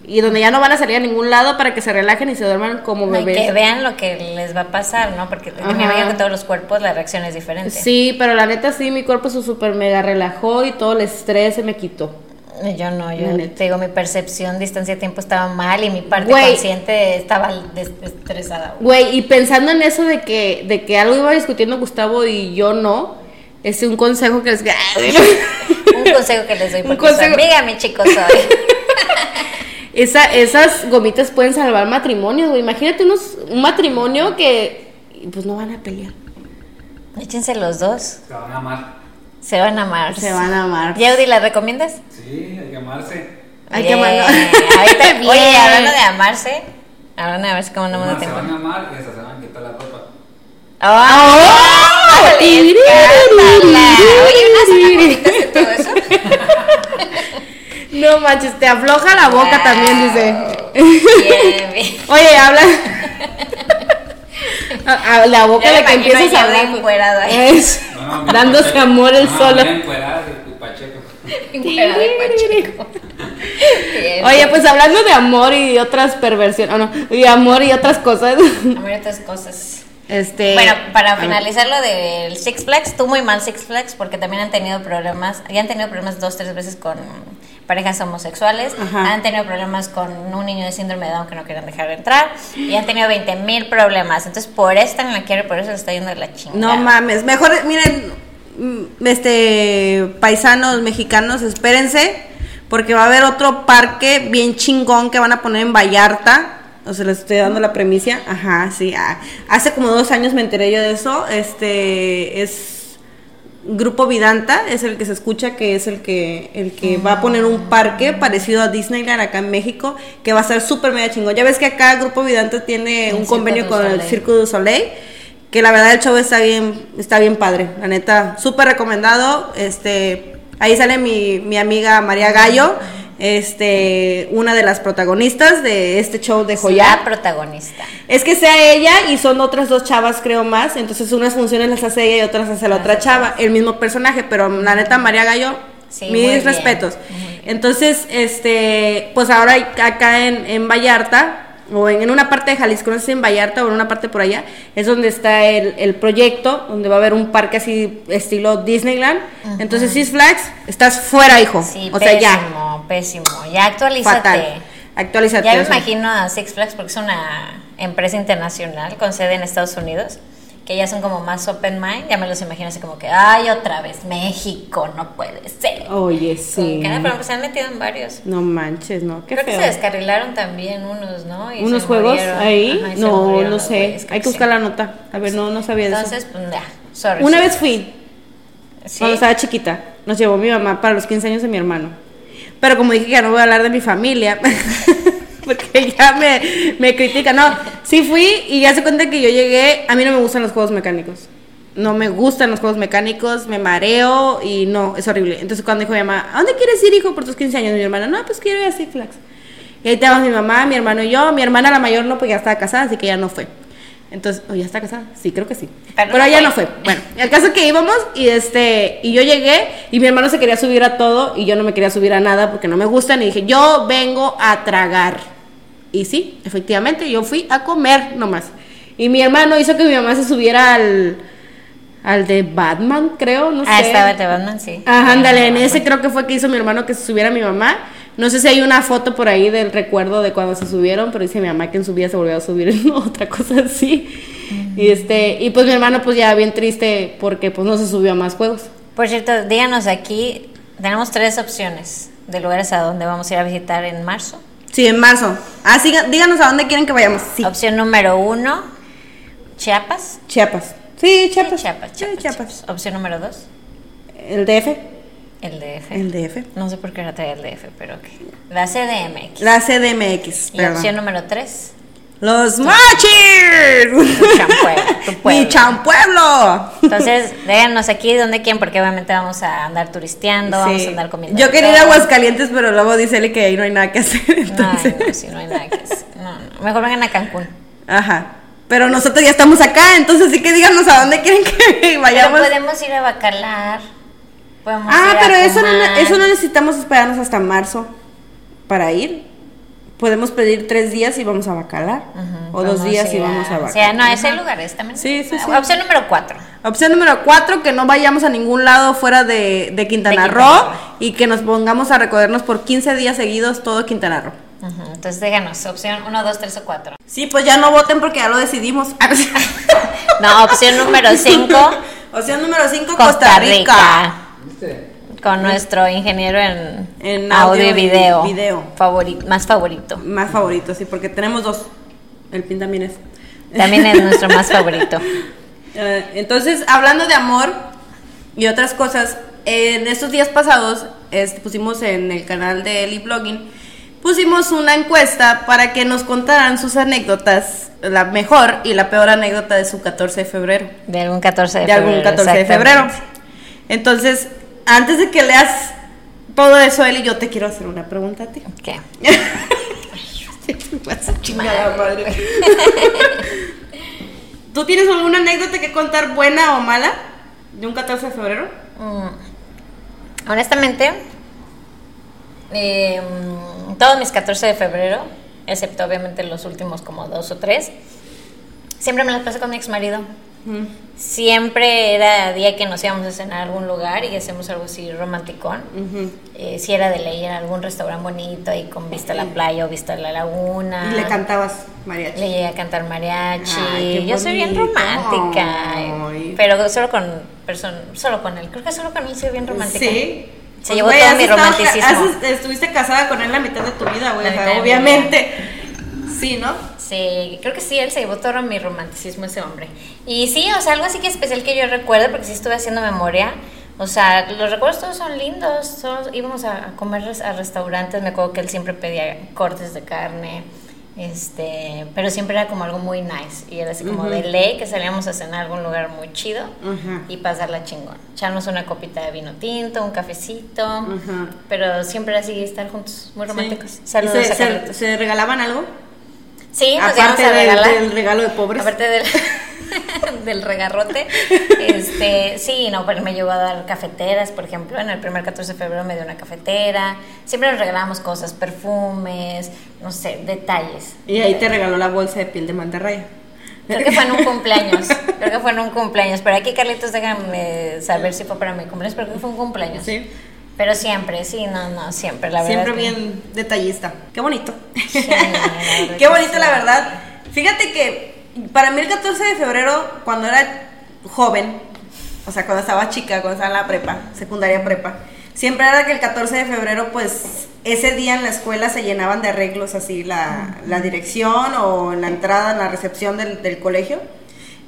y donde ya no van a salir a ningún lado para que se relajen y se duerman como No, y bebés. que vean lo que les va a pasar, ¿no? Porque Ajá. me imagino que todos los cuerpos la reacción es diferente. Sí, pero la neta sí, mi cuerpo se súper mega relajó y todo el estrés se me quitó. Yo no, yo te digo, mi percepción distancia-tiempo estaba mal y mi parte consciente estaba estresada. Güey, y pensando en eso de que, de que algo iba discutiendo Gustavo y yo no, es un consejo que les... Un consejo que les doy porque consejo. amiga, mi chico soy. Esa, esas gomitas pueden salvar matrimonios, güey. Imagínate unos, un matrimonio que pues no van a pelear. Échense los dos. Se van a amar. Se van a amar. Se van a amar. Yaudi, ¿la recomiendas? Sí, hay que amarse. Hay que amarlo. Ahorita- Bien. Oye, hablando de amarse, hablando de amarse, ¿cómo no me Unas se van a amar y se van a quitar la ropa. ¡Ah! Eso. No manches, te afloja la boca Wow. también, dice. Bien, bien. Oye, habla. A, a la boca de que empiezas a hablar. encuerado ahí. Es- No, dándose Pacheco. amor el No, solo. Oye, pues hablando de amor y otras perversiones, oh, no, y amor y otras cosas. Amor, otras cosas. Este. Bueno, para finalizar lo del Six Flags, tú muy mal Six Flags porque también han tenido problemas, ya han tenido problemas dos, tres veces con parejas homosexuales, Ajá. han tenido problemas con un niño de síndrome de Down que no quieren dejar entrar y han tenido 20 mil problemas. Entonces, por eso en la quiere, por eso le está yendo de la chingada. No mames, mejor miren, mm, este paisanos mexicanos, espérense, porque va a haber otro parque bien chingón que van a poner en Vallarta. O sea, les estoy dando la premicia. Ajá, sí. ah, Hace como dos años me enteré yo de eso. Este es Grupo Vidanta, es el que se escucha que es el que el que va a poner un parque parecido a Disneyland acá en México, que va a ser súper mega chingón. Ya ves que acá Grupo Vidanta tiene El un Circo convenio con el. Circo du Soleil que la verdad el show está bien está bien padre la neta súper recomendado este ahí sale mi, mi amiga María Gallo este una de las protagonistas de este show de la Joya. protagonista. es que sea ella y son otras dos chavas creo más. Entonces unas funciones las hace ella y otras hace la otra chava el mismo personaje pero la neta María Gallo Sí, mis respetos. entonces este pues ahora acá en, en Vallarta o en, en una parte de Jalisco, no sé si en Vallarta o en una parte por allá, es donde está el, el proyecto, donde va a haber un parque así estilo Disneyland. Entonces, Six Flags, estás fuera, hijo. Sí, o sea, ya, pésimo, pésimo. Ya actualízate. fatal. Actualízate. Ya me imagino a Six Flags porque es una empresa internacional con sede en Estados Unidos que ya son como más open mind, ya me los imagino así como que, ay, otra vez, México, no puede ser. Oye, sí. cara, pero pues se han metido en varios. No manches, no, qué Creo que se descarrilaron también unos, ¿no? Y ¿Unos juegos murieron. ahí? Ajá, no, no sé. Hay que buscar la nota. A ver, no, no sabía de eso. Entonces, pues ya, sorry. Una sorry. vez fui, Sí. cuando estaba chiquita, nos llevó mi mamá para los 15 años de mi hermano. Pero como dije que ya no voy a hablar de mi familia, porque ya me, me critican. No, sí fui y ya se cuenta que yo llegué, a mí no me gustan los juegos mecánicos. No me gustan los juegos mecánicos, me mareo y no, es horrible. Entonces cuando dijo mi mamá, ¿a dónde quieres ir, hijo, por tus 15 años? Mi hermana, no, pues quiero ir a Six Flags. Y ahí estábamos mi mamá, mi hermano y yo. Mi hermana la mayor no, porque ya estaba casada, así que ya no fue. Entonces, ¿o ya está casada? Sí, creo que sí. Pero Pero, no ella fue. no fue. Bueno, el caso es que íbamos y este y yo llegué y mi hermano se quería subir a todo y yo no me quería subir a nada porque no me gustan y dije, "Yo vengo a tragar." Y sí, efectivamente, yo fui a comer nomás. Y mi hermano hizo que mi mamá se subiera al al de Batman, creo, no Ah, sé. estaba el de Batman, sí. Ajá, ándale, en ese creo que fue que hizo mi hermano que se subiera mi mamá. No sé si hay una foto por ahí del recuerdo de cuando se subieron, pero dice mi mamá que en su vida se volvió a subir, no, otra cosa así. Y este, y pues mi hermano pues ya bien triste porque pues no se subió a más juegos. Por cierto, díganos aquí, tenemos tres opciones de lugares a donde vamos a ir a visitar en marzo. Sí, en marzo. Ah, siga- díganos a dónde quieren que vayamos. Sí. Opción número uno, Chiapas. Chiapas. Sí, Chiapas. Sí, Chiapas, Sí, Chiapas. Opción número dos, El DF. el DF. El DF. No sé por qué ahora trae el DF, pero ok. La CDMX. La CDMX. y perdón. opción número tres, Los machis. Mi champueblo. Entonces, déjanos aquí donde quieren, porque obviamente vamos a andar turisteando, vamos Sí. a andar comiendo. Yo quería ir a. Aguascalientes, pero luego dice que ahí no hay nada que hacer. Entonces, Ay, no, si no hay nada que hacer. No, no. Mejor vengan a Cancún. ajá. Pero nosotros ya estamos acá, entonces sí que díganos a dónde quieren que Pero vayamos. podemos ir a Bacalar. Podemos Ah, ir a pero eso no, eso no necesitamos esperarnos hasta marzo para ir. Podemos pedir tres días y vamos a Bacalar. O dos días y a- vamos a O Bacalar. sea, no, ese Ajá. lugar es también. Sí, sí, sí. Opción número cuatro. Opción número cuatro, que no vayamos a ningún lado fuera de, de Quintana De Quintana Roo Roo. y que nos pongamos a recorrernos por 15 días seguidos todo Quintana Roo. Ujú, Entonces, déjanos. Opción uno, dos, tres o cuatro. Sí, pues ya no voten porque ya lo decidimos. No, opción número cinco. Opción número 5, Costa Rica. ¿Viste? Con nuestro ingeniero en, En audio, audio y video. video. Favori- más favorito. Más favorito, sí, porque tenemos dos. El pin también es. También es nuestro más favorito. Eh, entonces, hablando de amor y otras cosas, en estos días pasados este, pusimos en el canal de Eli Blogging, pusimos una encuesta para que nos contaran sus anécdotas, la mejor y la peor anécdota de su 14 de febrero. De algún 14 de De febrero. algún 14 de febrero. Entonces, antes de que leas todo eso, Eli, yo te quiero hacer una pregunta a ti. ¿Qué? Chingada madre. ¿Tú tienes alguna anécdota que contar buena o mala de un 14 de febrero? Mm, Honestamente, eh, mm, todos mis 14 de febrero, excepto obviamente los últimos como dos o tres, siempre me las pasé con mi ex marido. Siempre era día que nos íbamos a cenar a algún lugar y hacemos algo así romanticón. Eh, si era de ley, era algún restaurante bonito ahí con vista a la playa o vista a la laguna. Y le cantabas mariachi. Le llegué a cantar mariachi. Ay, Yo soy bien romántica. Ay. Pero solo con solo con él. Creo que solo con él soy bien romántica. Sí. Se Pues, llevó todo mi estado- romanticismo. has- estuviste casada con él la mitad de tu vida, güey. Obviamente. Sí, ¿no? Sí, creo que sí, él se llevó todo mi romanticismo ese hombre. Y sí, o sea, algo así que especial que yo recuerdo, porque sí estuve haciendo memoria. O sea, los recuerdos todos son lindos. todos íbamos a, comer a restaurantes. Me acuerdo que él siempre pedía cortes de carne. Este, pero siempre era como algo muy nice. Y era así como de ley que salíamos a cenar a algún lugar muy chido Ujú. y pasarla chingón. Echarnos una copita de vino tinto, un cafecito. Ujú. Pero siempre así estar juntos, muy románticos. Sí. Saludos ¿Y se, a se- se regalaban algo? Sí, nos Aparte del- regalo de pobres. Aparte del, del regarrote. Este, sí, no, pero me llevó a dar cafeteras, por ejemplo. En el primer 14 de febrero me dio una cafetera. Siempre nos regalábamos cosas, perfumes, no sé, detalles. Y ahí te regaló la bolsa de piel de mantarraya. Creo que fue en un cumpleaños. Creo que fue en un cumpleaños. Pero aquí, Carlitos, déjame saber si fue para mi cumpleaños, pero creo que fue un cumpleaños. Sí. Pero siempre, sí, no, no, siempre, la verdad. Siempre que- bien detallista. Qué bonito. Sí, Qué bonito, la verdad. Fíjate que para mí el 14 de febrero, cuando era joven, o sea, cuando estaba chica, cuando estaba en la prepa, secundaria prepa, siempre era que el 14 de febrero, pues ese día en la escuela se llenaban de arreglos así la, la dirección o en la entrada, en la recepción del, del colegio.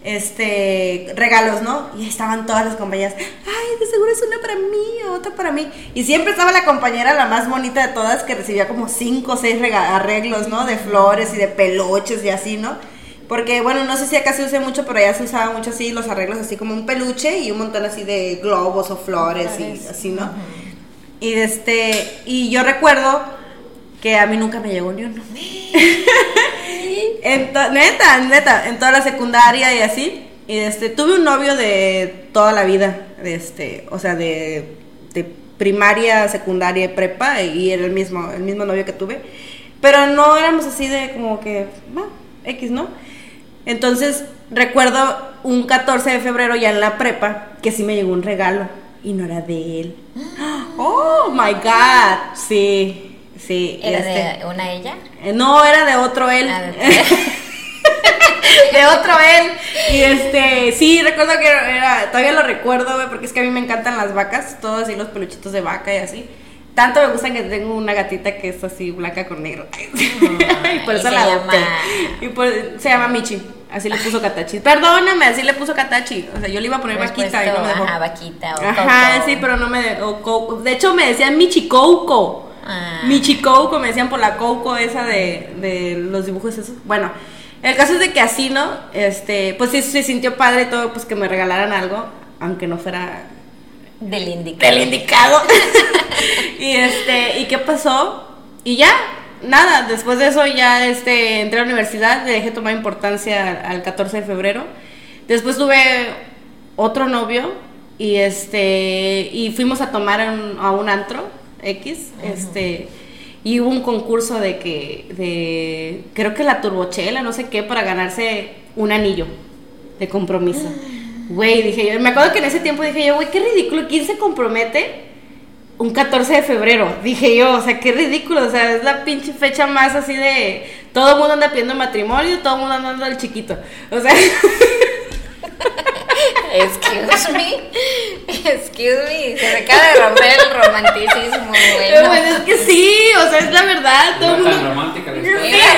Este, regalos, ¿no? Y ahí estaban todas las compañeras. Ay, de seguro es una para mí, otra para mí. Y siempre estaba la compañera, la más bonita de todas, que recibía como cinco o seis arreglos, ¿no? De flores y de peluches y así, ¿no? Porque, bueno, no sé si acá se usa mucho, pero allá se usaba mucho así, los arreglos así como un peluche y un montón así de globos o flores y así, ¿no? Y este, y yo recuerdo que a mí nunca me llegó ni uno. Neta, neta, en toda la secundaria y así. Y este, tuve un novio de toda la vida, de este, o sea, de, de primaria, secundaria prepa, y era el mismo, el mismo novio que tuve. Pero no éramos así de como que, va, X, ¿no? Entonces, recuerdo un 14 de febrero ya en la prepa que sí me llegó un regalo y no era de él. Oh my god, sí, sí. ¿Era este- de una ella? eh, No, era de otro él. Ah, de- otro él. Y este, sí, recuerdo que era, todavía lo recuerdo, güey, porque es que a mí me encantan las vacas, todos así los peluchitos de vaca y así. Tanto me gustan que tengo una gatita que es así blanca con negro. y por eso la adopté. llama- Y por- se llama Michi. Así le puso Katachi. Perdóname, así le puso Katachi. O sea, yo le iba a poner vaquita y no me puesto, dejó. ajá, vaquita o Ajá, coco. sí, pero no me dejó. De hecho, me decían Michi Coco. Ah. Michi Coco, me decían por la Coco esa de, de los dibujos esos. Bueno, el caso es de que así, ¿no? Este, pues sí, se sintió padre y todo, pues que me regalaran algo, aunque no fuera Del indicado. del indicado. y este, ¿y qué pasó? Y ya, nada, después de eso ya este, entré a la universidad, le dejé tomar importancia al, al 14 de febrero. Después tuve otro novio y este y fuimos a tomar un, a un antro X, este y hubo un concurso de que de creo que la turbochela, no sé qué para ganarse un anillo de compromiso. Güey, dije yo, me acuerdo que en ese tiempo dije yo, güey, qué ridículo, ¿quién se compromete? Un 14 de febrero, dije yo, o sea, qué ridículo, o sea, es la pinche fecha más así de todo el mundo anda pidiendo matrimonio, todo el mundo anda dando al chiquito. O sea, Excuse me. Excuse me. Se me acaba de romper el romanticismo, güey. pues No. es que sí, o sea, es la verdad, todo el tan mundo romántica la Sí. historia. Era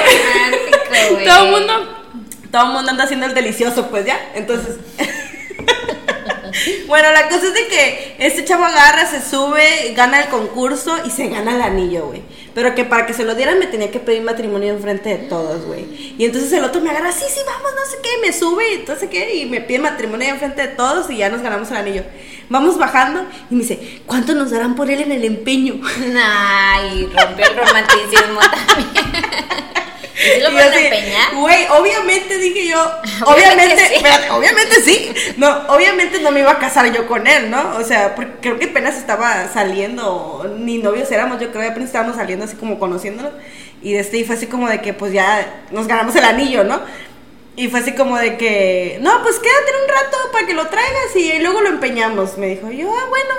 romántico, güey. todo el mundo todo el mundo anda haciendo el delicioso, pues ya. Entonces Bueno, la cosa es de que este chavo agarra, se sube, gana el concurso y se gana el anillo, güey. Pero que para que se lo dieran me tenía que pedir matrimonio enfrente de todos, güey. Y entonces el otro me agarra, sí, sí, vamos, no sé qué, me sube y no sé qué, y me pide matrimonio enfrente de todos y ya nos ganamos el anillo. Vamos bajando y me dice, ¿cuánto nos darán por él en el empeño? Ay, rompió el romanticismo también. ¿Y si lo así, empeñar? Güey, obviamente dije yo, Obviamente obviamente, sí. espérate, obviamente sí. No, obviamente no me iba a casar yo con él, ¿no? O sea, porque creo que apenas estaba saliendo, ni novios éramos, yo creo que apenas estábamos saliendo así como conociéndonos. Y este, y fue así como de que pues ya nos ganamos el anillo, ¿no? Y fue así como de que, no, pues quédate un rato para que lo traigas y luego lo empeñamos. Me dijo, yo, ah, bueno.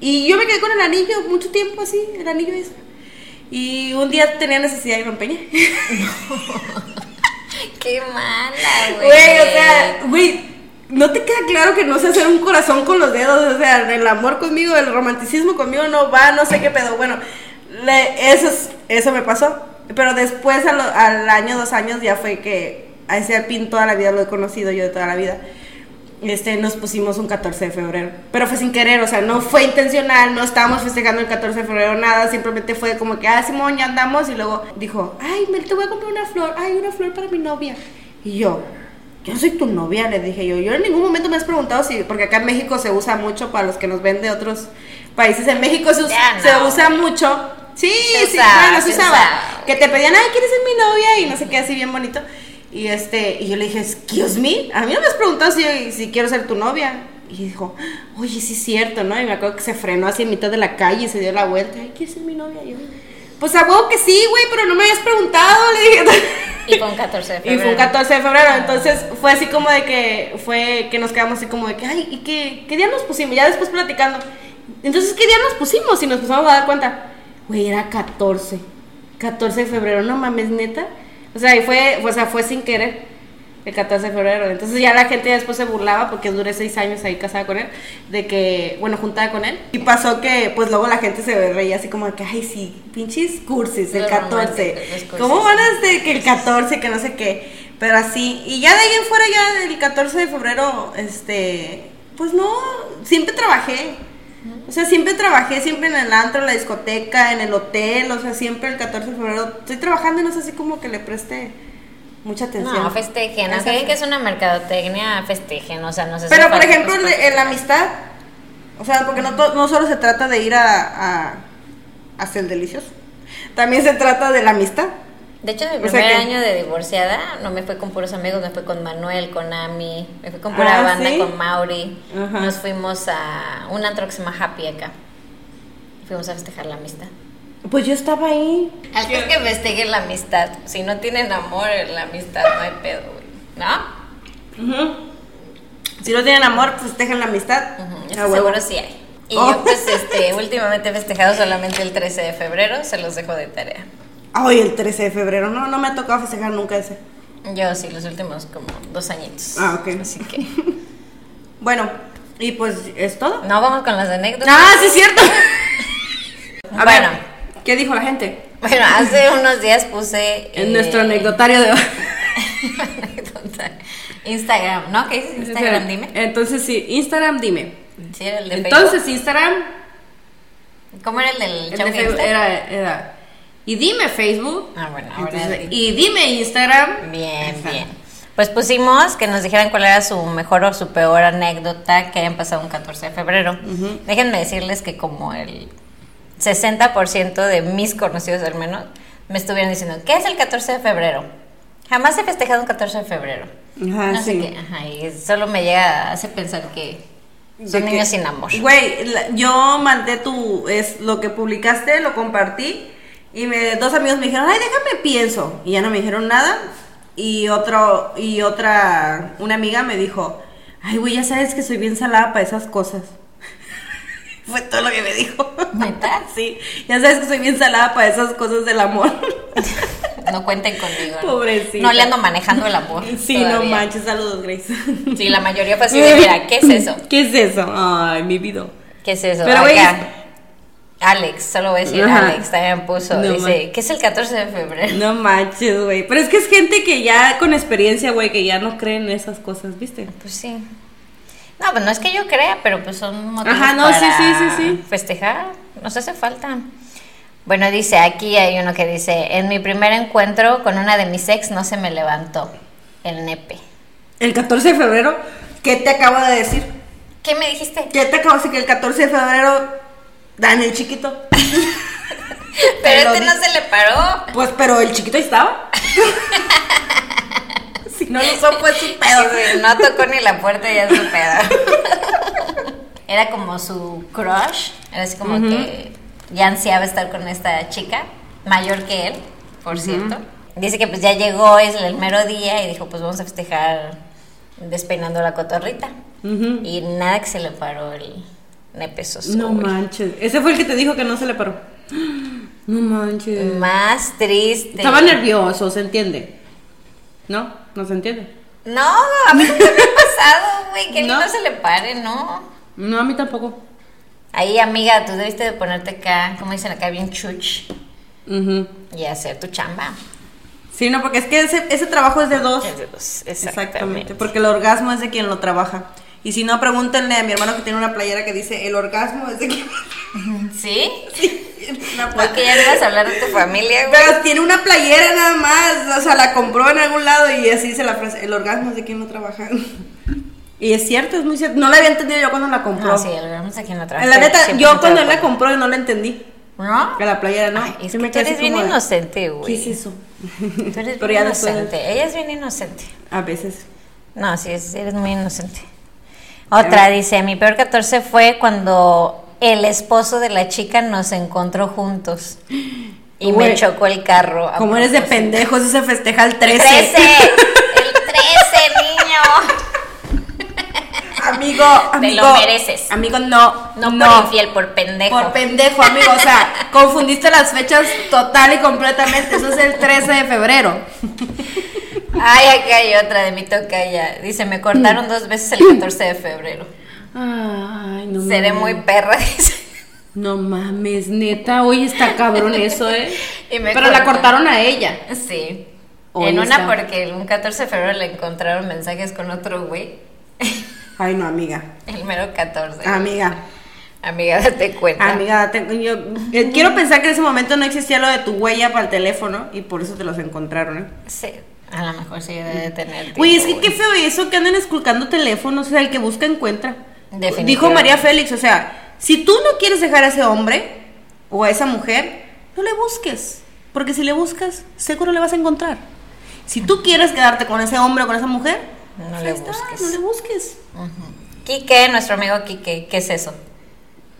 Y yo me quedé con el anillo mucho tiempo así, el anillo ese. Y un día tenía necesidad y lo empeñé. Qué mala, güey. Güey, o sea, güey, no te queda claro que no sé hacer un corazón con los dedos, o sea, el amor conmigo, el romanticismo conmigo no va, no sé qué pedo. Bueno, le- eso, es- eso me pasó. Pero después, lo- al año, dos años, ya fue que a ese alpín toda la vida lo he conocido yo de toda la vida. Este, nos pusimos un 14 de febrero. Pero fue sin querer, o sea, no fue intencional, no estábamos festejando el 14 de febrero, nada, simplemente fue como que, ah, Simón, ya andamos. Y luego dijo, ay, me, te voy a comprar una flor, ay, una flor para mi novia. Y yo, yo soy tu novia, le dije yo. Yo en ningún momento me has preguntado si, porque acá en México se usa mucho para los que nos ven de otros países. En México se, us- Ya se no. usa mucho. Sí, Se sí, usaba, bueno, se se usaba. usaba. Que te pedían, ay, ¿quieres ser mi novia? Y no sé qué, así bien bonito. Y este, y yo le dije, excuse me, a mí no me has preguntado si, si quiero ser tu novia. Y dijo, oye, sí es cierto, ¿no? Y me acuerdo que se frenó así en mitad de la calle y se dio la vuelta. Ay, ¿quieres ser mi novia? Y yo, pues a huevo que sí, güey, pero no me habías preguntado, le dije. Y fue un 14 de Y febrero. fue un 14 de febrero, entonces fue así como de que, fue que nos quedamos así como de que, ay, ¿y qué, qué día nos pusimos? Ya después platicando. Entonces, ¿qué día nos pusimos? Y nos empezamos a dar cuenta, güey, era 14, 14 de febrero, no mames, neta. O sea, y fue, o sea, fue sin querer. El 14 de febrero. Entonces ya la gente después se burlaba porque duré seis años ahí casada con él, de que, bueno, juntada con él. Y pasó que, pues luego la gente se reía así como de que, ay, sí, pinches cursis, el Los 14. románticos, los cursis. ¿Cómo van a ser que el 14, que no sé qué? Pero así, y ya de ahí en fuera, ya del 14 de febrero, este, pues no, siempre trabajé. O sea, siempre trabajé, siempre en el antro, en la discoteca, en el hotel, o sea, siempre el 14 de febrero estoy trabajando y no es así como que le preste mucha atención. No, festejen. Aunque digan que es una mercadotecnia, festejen. O sea, no sé Pero, por ejemplo, en, la amistad, o sea, porque no, no solo se trata de ir a, a, a hacer el delicioso, también se trata de la amistad. De hecho, mi O sea primer que- año de divorciada no me fue con puros amigos, me fue con Manuel, con Ami, me fui con pura Ah, banda, ¿sí? con Mauri. Nos fuimos a un antro que se llama Happy acá. Fuimos a festejar la amistad. Pues yo estaba ahí. Al que es que festejen la amistad. Si no tienen amor la amistad, no hay pedo, güey. ¿No? Si no tienen amor, pues dejen la amistad. Esto huevo. seguro sí hay. Y Oh. yo, pues, este, últimamente he festejado solamente el 13 de febrero, se los dejo de tarea. Ay, el 13 de febrero. No, no me ha tocado festejar nunca ese. Yo sí, los últimos como dos añitos. Ah, ok. Así que. Bueno, y pues es todo. No, vamos con las anécdotas. Ah, sí, es cierto. A Bueno. ver, ¿qué dijo la gente? Bueno, hace unos días puse. En eh, nuestro anecdotario de hoy. Instagram, ¿no? ¿Qué dices? Instagram, dime. Entonces sí, Instagram, dime. Sí, era el de Entonces, Instagram, Facebook. ¿Cómo era el del el chavo de Facebook gangster? era, era. Y dime Facebook. Ah, bueno, ahora Entonces, sí. y dime Instagram. Bien, Ajá. bien. Pues pusimos que nos dijeran cuál era su mejor o su peor anécdota que hayan pasado un 14 de febrero. Déjenme decirles que como el 60% de mis conocidos al menos me estuvieron diciendo, ¿qué es el 14 de febrero? Jamás he festejado un 14 de febrero. Ajá, no sé sí. qué, ajá, y solo me llega, hace pensar que son que- niños sin amor. Güey, yo mandé tu, es lo que publicaste, lo compartí y me, dos amigos me dijeron, ay, déjame pienso. Y ya no me dijeron nada. Y otro, y otra, una amiga me dijo, ay, güey, ya sabes que soy bien salada para esas cosas. Fue todo lo que me dijo. ¿Neta? Sí, ya sabes que soy bien salada para esas cosas del amor. No cuenten conmigo. ¿no? Pobrecita. No le ando manejando el amor. Sí, no manches, saludos, Grace. Sí, la mayoría fue así de, mira, ¿qué es eso? ¿Qué es eso? Ay, mi vida. ¿Qué es eso? Pero, güey, Acá. Alex, solo voy a decir Ajá. Alex, también puso, No dice, ¿qué es el 14 de febrero? No manches, güey. Pero es que es gente que ya con experiencia, güey, que ya no creen en esas cosas, ¿viste? Pues sí. No, pues no es que yo crea, pero pues son motivos Ajá, no, para sí, sí, sí, sí. festejar, nos hace falta. Bueno, dice, aquí hay uno que dice, en mi primer encuentro con una de mis ex no se me levantó el nepe. El 14 de febrero, ¿qué te acabo de decir? ¿Qué me dijiste? ¿Qué te acabo de decir? Que el 14 de febrero dan el chiquito. Pero este no se le paró. Pues, pero el chiquito ahí estaba. si no lo usó, fue su pedo. Sí, no tocó ni la puerta y ya su pedo. Era como su crush. Era así como que ya ansiaba estar con esta chica, mayor que él, por cierto. Dice que pues ya llegó, es el mero día y dijo, pues vamos a festejar despeinando la cotorrita. Y nada que se le paró el nepe soso, No manches. Ese fue el que te dijo que no se le paró. No manches. Más triste. Estaba nervioso, ¿se entiende? ¿No? ¿No se entiende? No, a mí nunca me ha pasado, güey, que ¿No? no se le pare, no. No, a mí tampoco. Ahí, amiga, tú debiste de ponerte acá, como dicen acá, bien chuch Ujú. y hacer tu chamba. Sí, no, porque es que ese, ese trabajo es de dos. Es de dos, Exactamente. Exactamente. Porque el orgasmo es de quien lo trabaja. Y si no, pregúntenle a mi hermano que tiene una playera que dice: El orgasmo es de quien. ¿Sí? Pla- Porque ya no ibas a hablar de tu familia, güey. Pero tiene una playera nada más. O sea, la compró en algún lado y así dice la frase: El orgasmo es de quien lo trabaja. Y es cierto, es muy cierto. No la había entendido yo cuando la compró. No, sí, el vamos aquí en la trabaja. la neta, yo cuando él la compró no la entendí. ¿No? Que la playera, ¿no? Ay, es Sí que me tú eres bien de, inocente, güey. ¿Qué es eso? Tú eres Pero bien después- inocente. Ella es bien inocente. A veces. No, sí, es- eres muy inocente. Otra dice, mi peor 14 fue cuando el esposo de la chica nos encontró juntos y me chocó el carro. Como eres de pendejos, eso se festeja el 13. 13, el 13, niño. Amigo, Te amigo. lo mereces. Amigo, no. No, por infiel, por pendejo. Por pendejo, amigo. O sea, confundiste las fechas total y completamente. Eso es el 13 de febrero. Ay, aquí hay otra de mi tocaya. Dice, me cortaron dos veces el 14 de febrero. Ay, no Seré mames. muy perra, dice. No mames, neta, hoy está cabrón eso, ¿eh? Y me Pero la cortaron a ella. Sí. En una porque un 14 de febrero le encontraron mensajes con otro güey. Ay, no, amiga. El mero 14. Amiga. Amiga, date cuenta. Amiga, te- yo eh, quiero pensar que en ese momento no existía lo de tu huella para el teléfono y por eso te los encontraron, ¿eh? Sí, a lo mejor sí debe de tener. Güey, es que qué feo eso que andan esculcando teléfonos, o sea, el que busca encuentra. Dijo María Félix, o sea, si tú no quieres dejar a ese hombre o a esa mujer, no le busques, porque si le buscas, seguro le vas a encontrar. Si tú quieres quedarte con ese hombre o con esa mujer, No pues le está, busques. no le busques. Quique, nuestro amigo Quique, ¿qué es eso?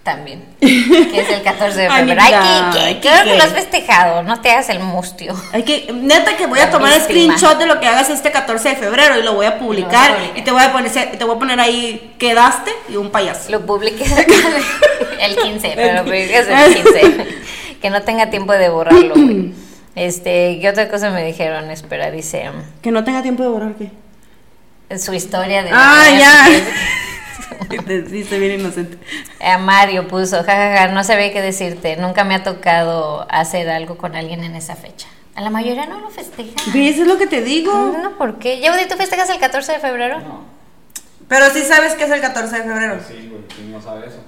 También. Que es el 14 de febrero. Ay, Quique, claro que lo has festejado. No te hagas el mustio. Hay que, neta que voy a tomar screenshot de lo que hagas este 14 de febrero y lo voy a publicar y te voy a poner, te voy a poner ahí quedaste y un payaso. Lo publiques el 15, pero lo publiques el 15. Que no tenga tiempo de borrarlo, güey. Este, ¿qué otra cosa me dijeron? Espera, dice Que no tenga tiempo de borrar qué. su historia de. Ah, ya. Sí, estoy bien inocente. A Mario puso, jajaja, no sabía qué decirte. Nunca me ha tocado hacer algo con alguien en esa fecha. A la mayoría no lo festejan. ¿Ves? Es lo que te digo. No, ¿por qué? ¿Yehudi, tú festejas el 14 de febrero? Pero sí sabes que es el 14 de febrero. Sí, güey, ¿quién no sabe eso?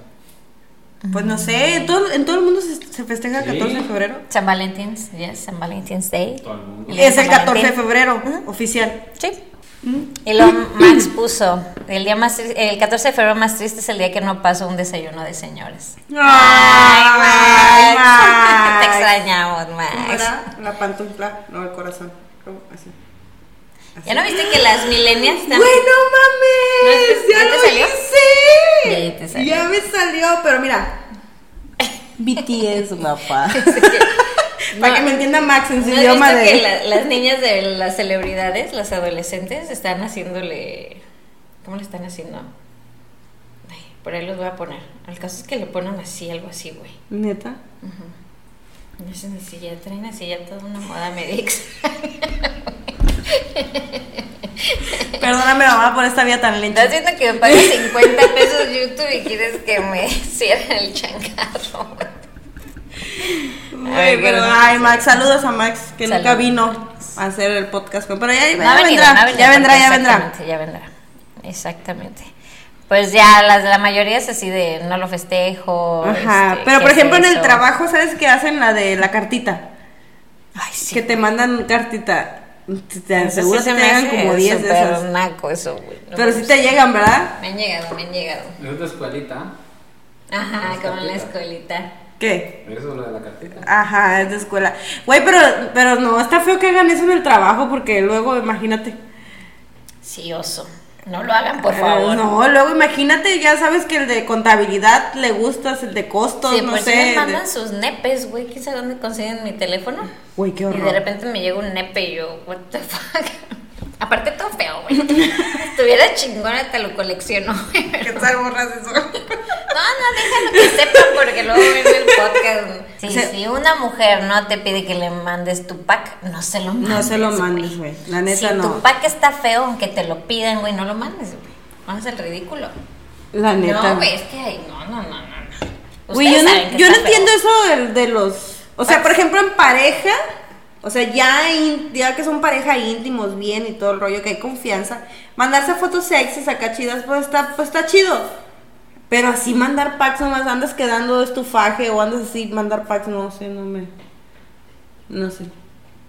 Pues no sé, en todo, en todo el mundo se, se festeja el Sí. 14 de febrero. San Valentín, yes, San Valentine's Day. Todo el mundo. Es el San 14 de febrero, oficial. Sí. Y lo Max puso, el día más el 14 de febrero más triste es el día que no paso un desayuno de señores. Ay, Max. Te extrañamos, ¿Cómo Max. La pantufla, no el corazón. ¿Cómo? Así. ¿Ya no viste que las milenias están... ¡Güey, no mames! ¿No? ¡Ya ¿Ya te lo salió? hice! Ya te salió. Ya me salió, pero mira. BTS, papá. Para que me entienda Max en su ¿No idioma de. que la- las niñas de las celebridades, las adolescentes, están haciéndole... ¿Cómo le están haciendo? Ay, por ahí los voy a poner. El caso es que le ponen así, algo así, güey. Neta. Y hacen así, ya traen así, ya toda una moda media. Perdóname, mamá, por esta vía tan lenta. Estás viendo que me pagas 50 pesos YouTube y quieres que me cierren el chancarro. Ay, pero, ay, Max, saludos a Max, que nunca vino a hacer el podcast. con- Pero ya, ya No venido, vendrá, no ya vendrá, ya vendrá. Exactamente, ya vendrá. Exactamente. Pues ya, las, la mayoría es así de no lo festejo. Ajá, este, pero ¿qué por es ejemplo en el trabajo, ¿sabes qué hacen? La de la cartita. Ay, sí. Que te mandan cartita. Te Eso seguro sí que se te me llegan hace como 10 de esas. naco eso, güey. No Pero sí gusta. te llegan, ¿verdad? Me han llegado, me han llegado. Es de escuelita. Ajá, como en la escuelita. ¿Qué? Eso es lo de la cartita. Ajá, es de escuela. Güey, pero, pero no, está feo que hagan eso en el trabajo porque luego, imagínate. Sí, oso. No lo hagan, por Eh, favor. no, luego imagínate, ya sabes que el de contabilidad le gustas, el de costos, Sí, no pues sé. sí me de- mandan sus nepes, güey. ¿Quién sabe dónde consiguen mi teléfono? Güey, qué Y horror. de repente me llega un nepe y yo, what the fuck. Aparte todo feo, güey. Estuviera chingona, te lo colecciono. ¿Qué tal borras eso? No, no, déjalo que sepan porque luego ven el podcast. Sí, si una mujer no te pide que le mandes tu pack, no se lo mandes. No se lo mandes, güey. La neta si no. tu pack está feo, aunque te lo pidan, güey, no lo mandes, güey. A hacer el ridículo. La neta. No, güey, es que hay, no, no, no, no. no. Güey, yo no, yo no feo. entiendo eso de, de los... O sea, por ejemplo, en pareja, o sea, ya, in- ya que son pareja íntimos, bien y todo el rollo, que hay confianza, mandarse fotos sexys acá chidas, pues está, pues está chido. Pero así mandar packs nomás andas quedando estufaje o andas así, mandar packs, no sé, no me... No sé.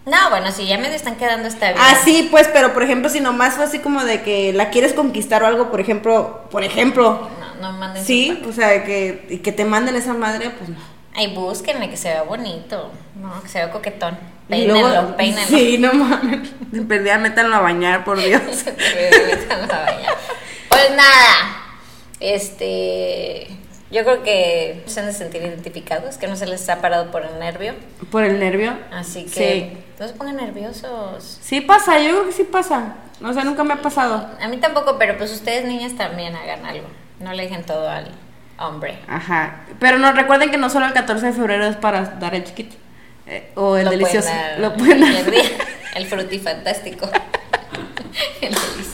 No, bueno, si ya me están quedando está bien. Ah, sí, pues, pero por ejemplo, si nomás fue así como de que la quieres conquistar o algo, por ejemplo, por ejemplo, No, no manden sí, o sea, que, y que te manden esa madre, pues no. Ay, búsquenle que se vea bonito. No, que se vea coquetón. Y luego- Peínenlo, peínenlo. Sí, no mames. De perdida, métanlo a bañar, por Dios. pues nada. Este. Yo creo que se han de sentir identificados, que no se les ha parado por el nervio. Por el nervio. Así que Sí. no se pongan nerviosos. Sí pasa, yo creo que sí pasa. O sea, nunca me ha pasado. A mí tampoco, pero pues ustedes niñas también hagan algo. No le dejen todo al hombre. Ajá. Pero no recuerden que no solo el 14 de febrero es para dar el chiquito. Eh, o el Lo delicioso. pueden dar Lo pueden dar. cualquier día. El frutifantástico.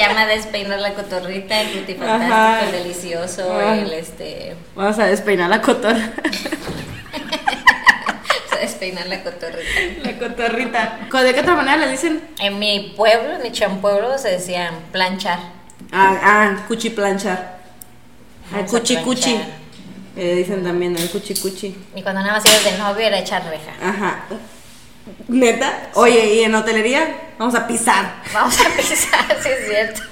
llama Despeinar la cotorrita, el fruti fantástico, Ajá. el delicioso, Ah. el este. Vamos a despeinar la cotorra. Despeinar la cotorrita. La cotorrita. ¿De qué otra manera le dicen? En mi pueblo, en mi champueblo, se decían planchar. Ah, ah, cuchi planchar. Al Vamos a cuchi cuchi. planchar. Eh, dicen también el cuchi cuchi. Y cuando nada más ibas de novio era echar reja. Ajá. ¿Neta? Oye, ¿y en hotelería? Vamos a pisar. Vamos a pisar, sí es cierto.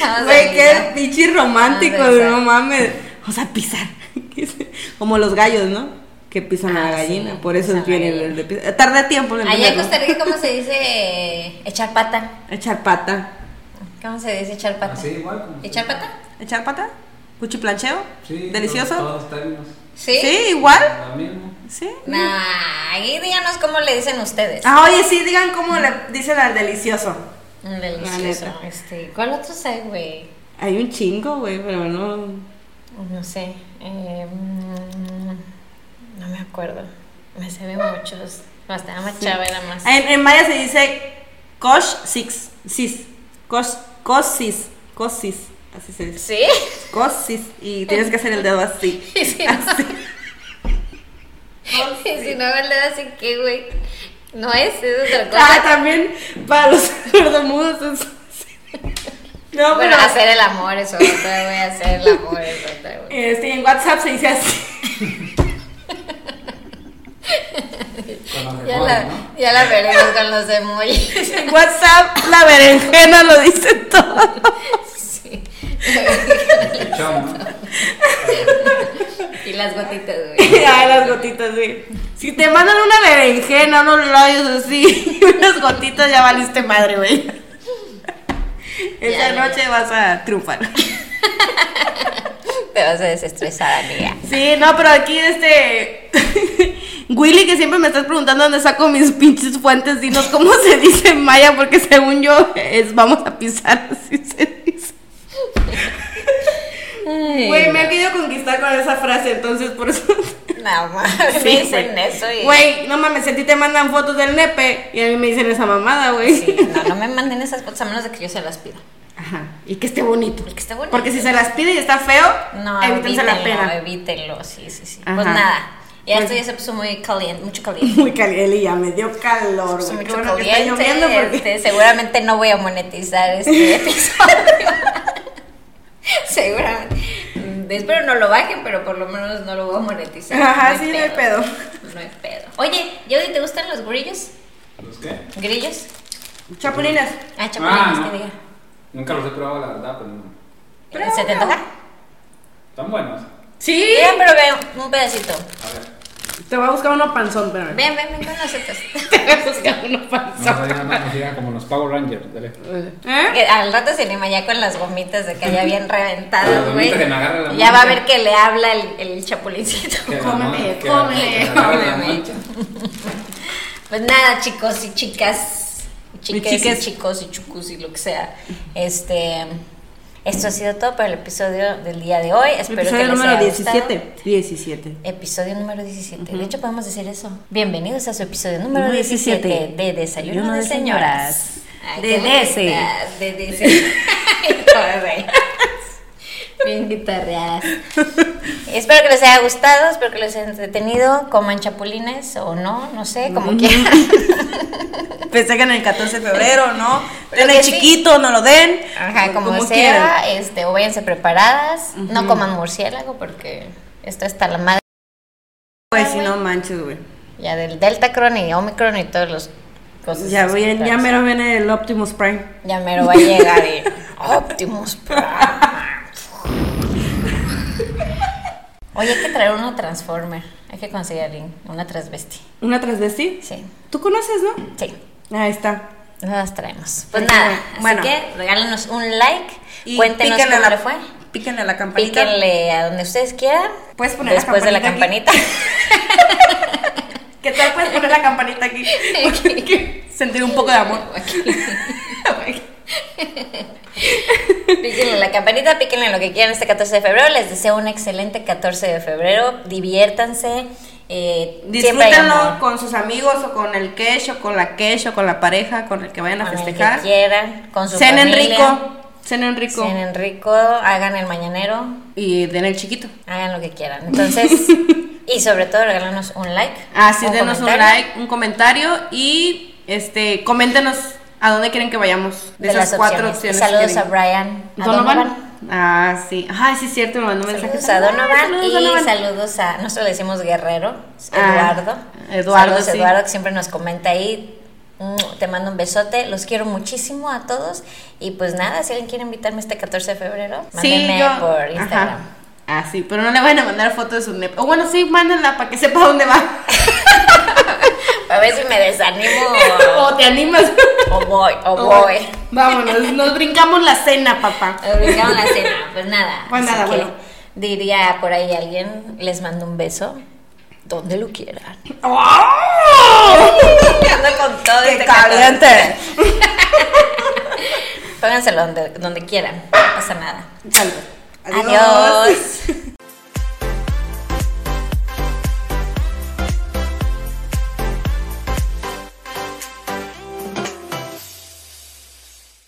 Vamos a Güey, qué pisar. pinche romántico, no mames. Vamos a pisar. Como los gallos, ¿no? Que pisan a la Ah, gallina. sí, Por eso viene el de pisar. Tarda tiempo en Allá en. Costa Rica, ¿cómo se dice echar pata? Echar pata. ¿Cómo se dice echar pata? Así igual. ¿Echar pata? ¿Echar pata? ¿Cuchi plancheo? Sí, ¿Delicioso? Todos, todos términos. ¿Sí? ¿Sí? ¿Igual? Lo mismo. Sí. Nah, ahí díganos cómo le dicen ustedes. Ah, oye, sí, digan cómo le dicen al delicioso. Delicioso. Este, ¿Cuál otro sé, güey? Hay un chingo, güey, pero no. No sé. eh, mm, no me acuerdo. Me sé de muchos. Cuando estaba más chava era más. En, en maya se dice kosh six, sis. Kosh, kosis, kosis. Así se dice. ¿Sí? Kosis. Y tienes que hacer el dedo así. No, si no me le así que, güey. No es, es otra cosa. Ah, también para los sordomudos es No, bueno, pero hacer el amor es otra, güey. Hacer el amor es otra, güey. este, en WhatsApp se dice así. Con los Ya la, ¿no? ya la perdimos con los emojis. En WhatsApp la berenjena lo dice todo. Y las gotitas, güey. Ay, las gotitas, sí. Si te mandan una berenjena, unos labios así, y unas gotitas, ya valiste madre, güey. Ya, ya, noche vas a triunfar. Te vas a desestresar, amiga. Sí, no, pero aquí este. Willy, que siempre me estás preguntando dónde saco mis pinches fuentes, dinos cómo se dice en maya, porque según yo es vamos a pisar, así se dice. Güey, me han querido conquistar con esa frase, entonces por eso. No, mames, me dicen eso y... Güey, no mames, a ti te mandan fotos del nepe y a mí me dicen esa mamada, güey. Sí, no, no me manden esas fotos a menos de que yo se las pida. Ajá, y que esté bonito. Y que esté bonito. Porque si se las pide y está feo, No, evítense la pena. evítenlo, sí, sí, sí. Ajá. Pues nada, ya Pues- esto ya se puso muy caliente, mucho caliente. Muy caliente, ya me dio calor, Se puso mucho bueno caliente, porque... este, seguramente no voy a monetizar este episodio. seguramente. Espero no lo bajen, pero por lo menos no lo voy a monetizar. Ajá, hay sí, no hay pedo. No hay pedo. Oye, ¿Yodi, te gustan los grillos? ¿Los qué? ¿Grillos? Chapulines. Ah, chapulines, Ah, no. que diga. Nunca los he probado, la verdad, pero no. ¿Se te antoja? Están buenos. Sí. Bien, pero ven, un pedacito. A ver. Te voy a buscar uno panzón, espérame. Ven, ven, ven con nosotros. Te voy a buscar uno No panzón. no nos digan como los Power Rangers. Dale. ¿Eh? Al rato se anima ya con las gomitas de que ya bien reventadas, güey. Ya va a ver que le habla el, el chapulincito. Cómeme, cómeme. Pues nada, chicos y chicas, y chiques y chiques. chicos y chucus y lo que sea. Este, esto ha sido todo para el episodio del día de hoy. Espero que Episodio les número haya 17. gustado. 17. Episodio número 17. De hecho, podemos decir eso. Bienvenidos a su episodio número Número 17, 17 de Desayuno de de Señoras. Señoras. Ay, De DC. De DC. Bien guitarreadas. Espero que les haya gustado, espero que les haya entretenido. Coman chapulines o no, no sé, como quieran. Festejan el 14 de febrero, ¿no? Den el que sí. chiquito, no lo den. Ajá, como, como sea, quieran. este, o váyanse preparadas. No coman murciélago porque esto está la madre Pues si no manches, güey. ya del Delta Cron y Omicron y todos los cosas. Ya, viene, ya mero viene el Optimus Prime. Ya mero va a llegar y Optimus Prime. Oye, hay que traer una Transformer. Hay que conseguir una transvesti. ¿Una transvesti? Sí, ¿Tú conoces, no? sí. Ahí está. No las traemos. Pues nada, bueno. así que regálenos un like, Y cuéntenos cómo la- le fue. Píquenle a la campanita. Píquenle a donde ustedes quieran. Puedes poner la después de la campanita campanita. ¿Qué tal puedes poner la campanita aquí? Sentir un poco de amor. Aquí. Píquenle la campanita, píquenle lo que quieran este 14 de febrero. Les deseo un excelente 14 de febrero. Diviértanse. Eh, Disfrútenlo con sus amigos o con el quesh o con la quesh o con la pareja con el que vayan a Con el que festejar. quieran, con su Cenen rico, cenen rico Cenen rico, hagan el mañanero, y den el chiquito. hagan lo que quieran. Entonces, y sobre todo regálanos un like. Así denos un comentario like, un comentario y este coméntenos a dónde quieren que vayamos de, de esas las cuatro opciones. opciones. Saludos a. Brian. a Donovan. Ah, sí. Ah, sí es cierto, me mandó mensaje. Saludos a Donovan Saludos, y Donovan. saludos a, nosotros le decimos Guerrero, Ah, Eduardo. Eduardo, Saludos sí. Eduardo que siempre nos comenta ahí. Mm, Te mando un besote, los quiero muchísimo a todos y pues nada, si alguien quiere invitarme este 14 de febrero, mándenme yo- por Instagram. Ajá. Ah, sí, pero no le van a mandar fotos de su nepe. O bueno, sí, mándenla para que sepa dónde va. A ver si me desanimo o te animas. o voy, o O- voy. Vámonos, nos brincamos la cena, papá. Obligamos la cena, pues nada. Pues nada, bueno. Diría por ahí alguien, les mando un beso. Donde lo quieran. ¡Oh! Ando con todo ¡Qué este caliente! Pónganselo donde, donde quieran, no pasa nada. Salud. Adiós.